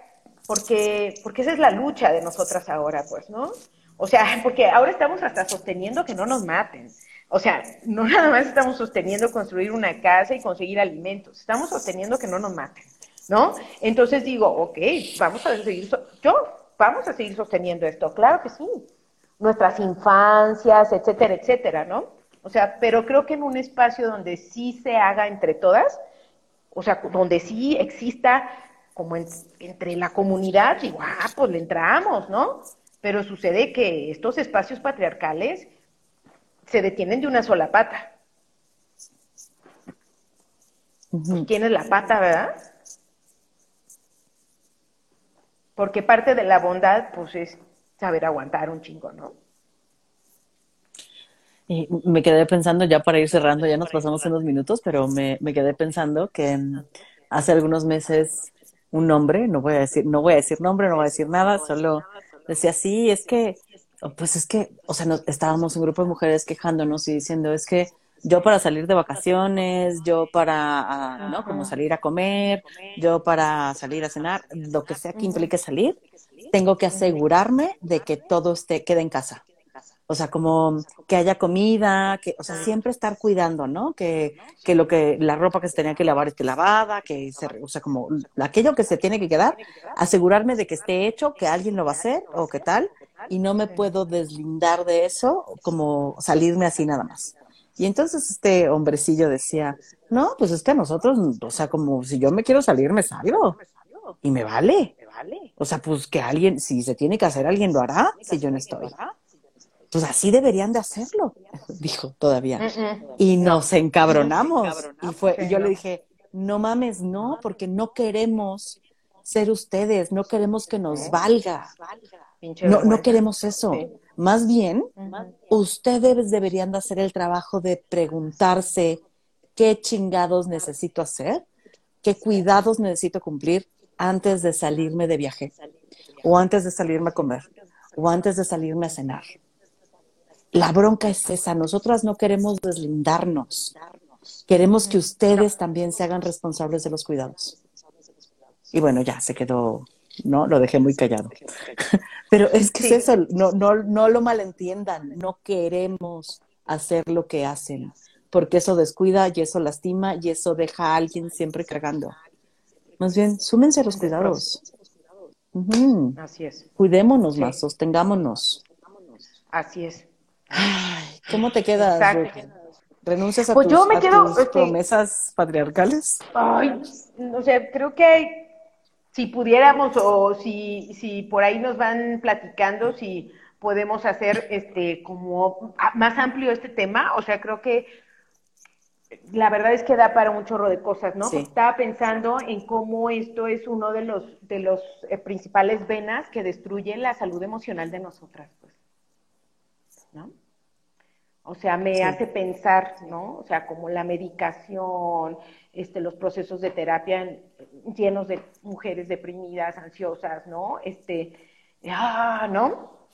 porque, porque esa es la lucha de nosotras ahora, pues, ¿no? O sea, porque ahora estamos hasta sosteniendo que no nos maten, O sea, no nada más estamos sosteniendo construir una casa y conseguir alimentos, estamos sosteniendo que no nos maten, ¿no? Entonces digo, ok, vamos a seguir, yo, vamos a seguir sosteniendo esto, claro que sí, nuestras infancias, etcétera, etcétera, ¿no? O sea, pero creo que en un espacio donde sí se haga entre todas, o sea, donde sí exista como entre la comunidad, digo, ah, pues le entramos, ¿no? Pero sucede que estos espacios patriarcales se detienen de una sola pata. Tienes la pata, ¿verdad? Porque parte de la bondad, pues, es saber aguantar un chingo, ¿no? Y me quedé pensando, ya para ir cerrando, ya nos pasamos unos minutos, pero me, me quedé pensando que mm, hace algunos meses un hombre, no voy a decir, no voy a decir nombre, no voy a decir nada, solo decía, sí, es que pues es que, o sea, estábamos un grupo de mujeres quejándonos y diciendo, es que yo para salir de vacaciones, yo para, ah, ¿no? Como salir a comer, yo para salir a cenar, lo que sea que implique salir, tengo que asegurarme de que todo esté, quede en casa. O sea, como que haya comida, que, o sea, siempre estar cuidando, ¿no? Que, que lo que, la ropa que se tenía que lavar esté lavada, que se, o sea, como aquello que se tiene que quedar, asegurarme de que esté hecho, que alguien lo va a hacer o qué tal, y no me puedo deslindar de eso como salirme así nada más. Y entonces este hombrecillo decía, no, pues es que a nosotros, o sea, como si yo me quiero salir, me salgo. Y me vale. O sea, pues que alguien, si se tiene que hacer, alguien lo hará si yo no estoy. Pues así deberían de hacerlo, dijo todavía. Y nos encabronamos. Y fue, yo le dije, no mames, no, porque no queremos ser ustedes, no queremos que nos valga. No, no queremos eso. Más bien, ustedes deberían de hacer el trabajo de preguntarse qué chingados necesito hacer, qué cuidados necesito cumplir antes de salirme de viaje, o antes de salirme a comer, o antes de salirme a cenar. La bronca es esa, nosotras no queremos deslindarnos, queremos que ustedes también se hagan responsables de los cuidados. Y bueno, ya se quedó ¿no? Lo dejé muy callado. Pero es que es eso, no, no, no lo malentiendan, no queremos hacer lo que hacen, porque eso descuida y eso lastima y eso deja a alguien siempre cargando. Más bien, súmense a los cuidados. Así es. Cuidémonos más, sostengámonos. Así es. ¿Cómo te quedas? ¿Renuncias a, pues tus, me quedo, tus promesas patriarcales? Ay, o sea, creo que si pudiéramos o si, si por ahí nos van platicando, si podemos hacer este como más amplio este tema, o sea, creo que la verdad es que da para un chorro de cosas, ¿no? Estaba pensando en cómo esto es uno de los de los eh, principales venas que destruyen la salud emocional de nosotras, pues. ¿No? O sea, me hace pensar, ¿no? O sea, como la medicación, este, los procesos de terapia llenos de mujeres deprimidas, ansiosas, ¿no? Este, ah, ¿no?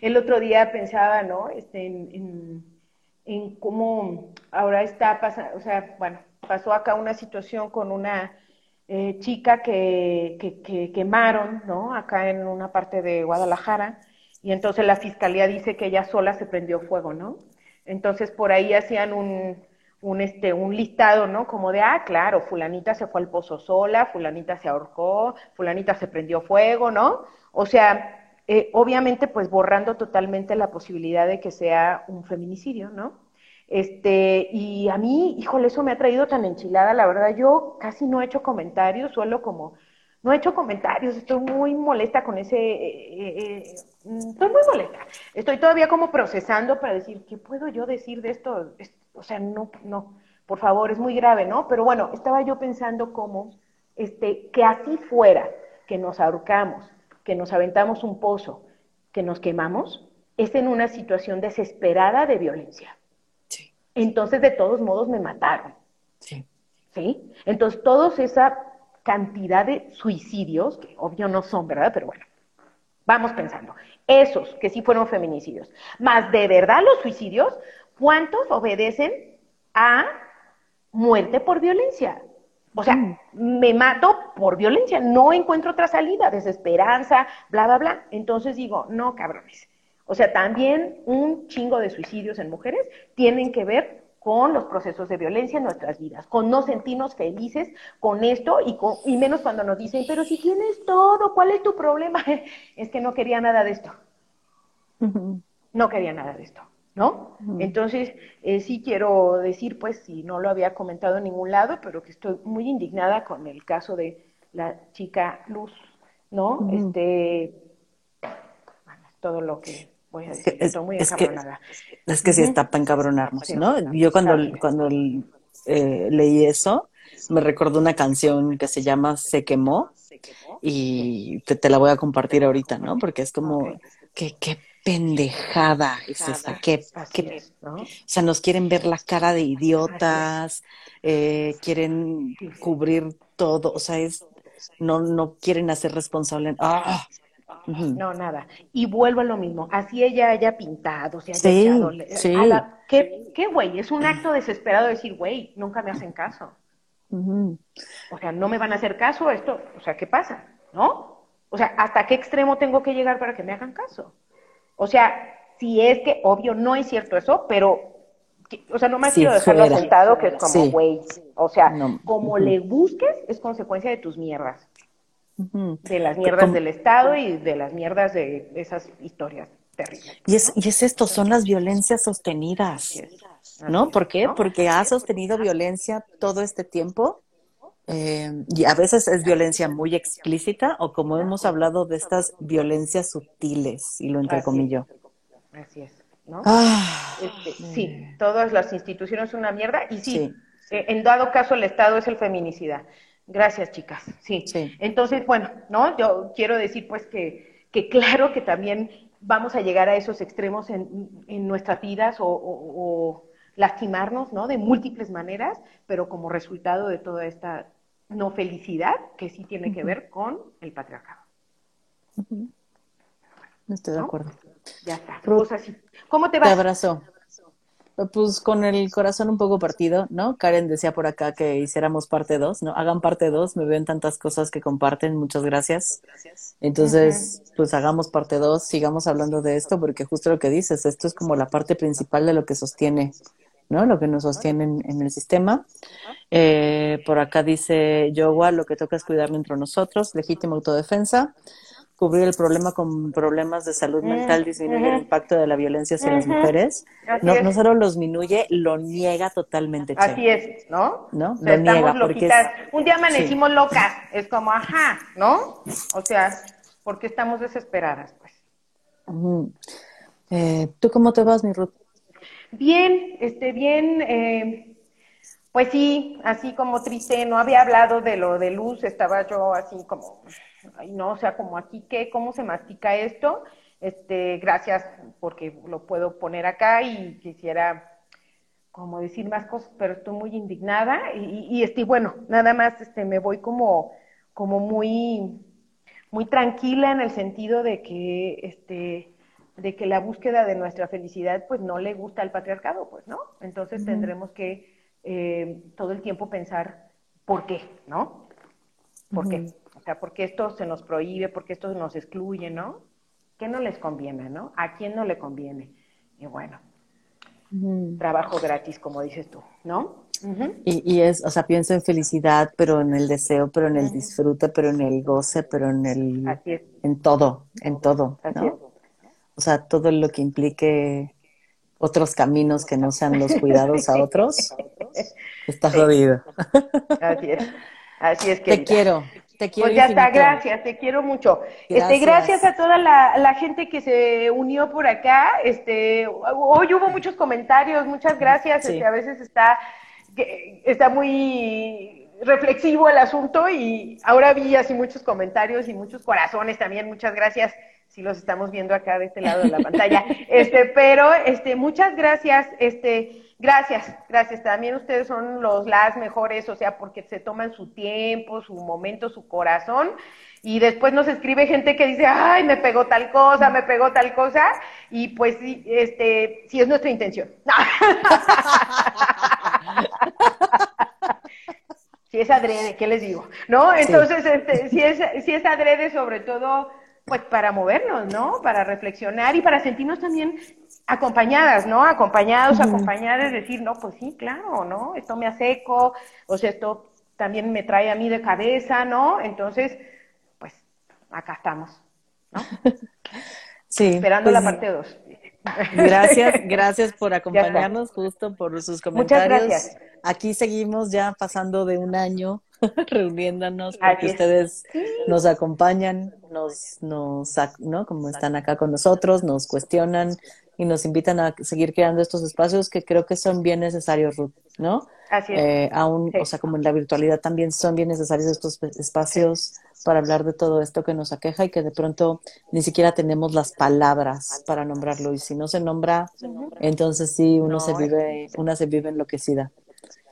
El otro día pensaba, ¿no? Este, en, en, cómo ahora está pasando, o sea, bueno, pasó acá una situación con una eh, chica que, que, que, quemaron, ¿no? Acá en una parte de Guadalajara, y entonces la fiscalía dice que ella sola se prendió fuego, ¿no? Entonces por ahí hacían un, un, este, un listado, ¿no? Como de, ah, claro, fulanita se fue al pozo sola, fulanita se ahorcó, fulanita se prendió fuego, ¿no? O sea, eh, obviamente, pues borrando totalmente la posibilidad de que sea un feminicidio, ¿no? Este, y a mí, híjole, eso me ha traído tan enchilada, la verdad, yo casi no he hecho comentarios, suelo como, no he hecho comentarios, estoy muy molesta con ese, eh, eh, estoy muy molesta, estoy todavía como procesando para decir, ¿qué puedo yo decir de esto? o sea, no, no, por favor, es muy grave, ¿no? Pero bueno, estaba yo pensando cómo, este, que así fuera, que nos ahorcamos, que nos aventamos un pozo, que nos quemamos, es en una situación desesperada de violencia. Sí. Entonces, de todos modos, me mataron. Sí. ¿Sí? Entonces, toda esa cantidad de suicidios, que obvio no son, ¿verdad? Pero bueno, vamos pensando. Esos que sí fueron feminicidios, más de verdad los suicidios, ¿Cuántos obedecen a muerte por violencia? O sea, mm. me mato por violencia, no encuentro otra salida, desesperanza, bla, bla, bla. Entonces digo, no, cabrones. O sea, también un chingo de suicidios en mujeres tienen que ver con los procesos de violencia en nuestras vidas, con no sentirnos felices con esto y, con, y menos cuando nos dicen, pero si tienes todo, ¿cuál es tu problema? es que no quería nada de esto. No quería nada de esto, ¿no? Entonces, eh, sí quiero decir, pues, si no lo había comentado en ningún lado, pero que estoy muy indignada con el caso de la chica Luz, ¿no? Este, bueno, todo lo que es, que, es, que, sí está para encabronarnos, ¿no? Yo cuando, cuando eh, leí eso, me recordó una canción que se llama Se quemó y te, la voy a compartir ahorita, ¿no? Porque es como, qué, qué pendejada es esa, qué, o sea, nos quieren ver la cara de idiotas, eh, quieren cubrir todo, o sea, es, no, no quieren hacer responsable. ¡Ah! No, nada. Y vuelvo a lo mismo. Así ella haya pintado, se haya echado. Sí. ¿Qué, güey? Es un acto desesperado decir, güey, nunca me hacen caso. O sea, no me van a hacer caso esto. O sea, ¿qué pasa? ¿No? O sea, ¿hasta qué extremo tengo que llegar para que me hagan caso? O sea, si es que, obvio, no es cierto eso, pero, o sea, no me quiero dejarlo sentado que es como, güey, o sea, como le busques, es consecuencia de tus mierdas de las mierdas del Estado y de las mierdas de esas historias terribles. Y es, y es esto, son las violencias sostenidas, ¿no? ¿Por qué? Porque ha sostenido violencia todo este tiempo. Eh, y a veces es violencia muy explícita o como hemos hablado de estas violencias sutiles, y lo entrecomillo. Así es, ¿no? Ah. Este, sí, todas las instituciones son una mierda y sí, eh, en dado caso el Estado es el feminicida. Gracias, chicas. Sí. Entonces, bueno, ¿no? Yo quiero decir pues que, que claro que también vamos a llegar a esos extremos en, en nuestras vidas o, lastimarnos, ¿no? De múltiples maneras, pero como resultado de toda esta no felicidad que sí tiene que ver con el patriarcado. Estoy de acuerdo. Ya está. Pues. ¿Cómo te vas? Te abrazo. Pues con el corazón un poco partido, ¿no? Karen decía por acá que hiciéramos parte 2, ¿no? Hagan parte 2, me ven tantas cosas que comparten, muchas gracias. Entonces, pues hagamos parte 2, sigamos hablando de esto, porque justo lo que dices, esto es como la parte principal de lo que sostiene, ¿no? Lo que nos sostiene en, el sistema. Eh, por acá dice Yowa, lo que toca es cuidarlo entre nosotros, legítima autodefensa cubrir el problema con problemas de salud mm, mental, disminuye el impacto de la violencia hacia las mujeres. No, no, solo los disminuye, lo niega totalmente. Así es, ¿no? ¿No? lo niega. Porque Un día amanecimos locas, es como, ajá, ¿no? O sea, porque estamos desesperadas, pues. Eh, ¿Tú cómo te vas, mi Ruth? Bien, este, bien, eh, pues sí, así como triste, no había hablado de lo de luz, estaba yo así como ay no, o sea, como aquí, ¿qué? ¿Cómo se mastica esto? Este, gracias porque lo puedo poner acá y quisiera como decir más cosas, pero estoy muy indignada y, y estoy, bueno, nada más este, me voy como, como muy, muy tranquila en el sentido de que, este, de que la búsqueda de nuestra felicidad, pues no le gusta al patriarcado, pues, ¿no? Entonces tendremos que eh, todo el tiempo pensar por qué, ¿no? ¿Por qué? Sea, porque esto se nos prohíbe, porque esto nos excluye, ¿no? ¿Qué no les conviene, no? ¿A quién no le conviene? Y bueno, trabajo gratis, como dices tú, ¿no? y, es, o sea, pienso en felicidad, pero en el deseo, pero en el disfrute, pero en el goce, pero en el... Así es. En todo, en todo, ¿no? O sea, todo lo que implique otros caminos que no sean los cuidados a otros, está jodido. Así es. Así es que. Te quiero. Te quiero pues ya está, gracias, te quiero mucho. Este, gracias. Este, gracias a toda la, gente que se unió por acá. Este, hoy hubo muchos comentarios, muchas gracias. Este, a veces está, está muy reflexivo el asunto y ahora vi así muchos comentarios y muchos corazones también. Muchas gracias si los estamos viendo acá de este lado de la pantalla. Este, pero este, muchas gracias, este, Gracias, gracias. También ustedes son los las mejores, o sea, porque se toman su tiempo, su momento, su corazón. Y después nos escribe gente que dice, ay, me pegó tal cosa, me pegó tal cosa. Y pues, este, sí es nuestra intención. si es adrede, ¿qué les digo? ¿No? Entonces, este, si es, si es adrede, sobre todo, pues para movernos, ¿no? Para reflexionar y para sentirnos también acompañadas, ¿no? Acompañados, acompañadas, decir, no, pues sí, claro, ¿no? Esto me hace eco, o sea, esto también me trae a mí de cabeza, ¿no? Entonces, pues acá estamos, ¿no? Sí. Esperando la pues, parte 2. Gracias, gracias por acompañarnos, justo por sus comentarios. Muchas gracias. Aquí seguimos ya pasando de un año reuniéndonos porque ustedes nos acompañan, nos, nos, ¿no? Como están acá con nosotros, nos cuestionan y nos invitan a seguir creando estos espacios que creo que son bien necesarios, Ruth, ¿no? Así es. Eh, aún, o sea, como en la virtualidad también son bien necesarios estos espacios para hablar de todo esto que nos aqueja y que de pronto ni siquiera tenemos las palabras para nombrarlo y si no se nombra, entonces sí uno se vive, una se vive enloquecida.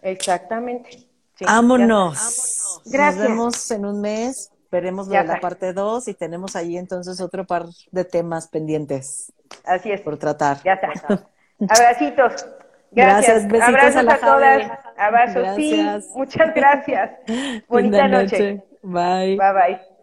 Exactamente. Vámonos. Gracias. Nos vemos en un mes. Veremos lo de la parte 2 y tenemos ahí entonces otro par de temas pendientes. Así es. Por tratar. Ya está. Abracitos. Gracias. Besitos Abrazos a, todas. Abrazos, sí. Muchas gracias. Bonita noche. Bye. Bye bye.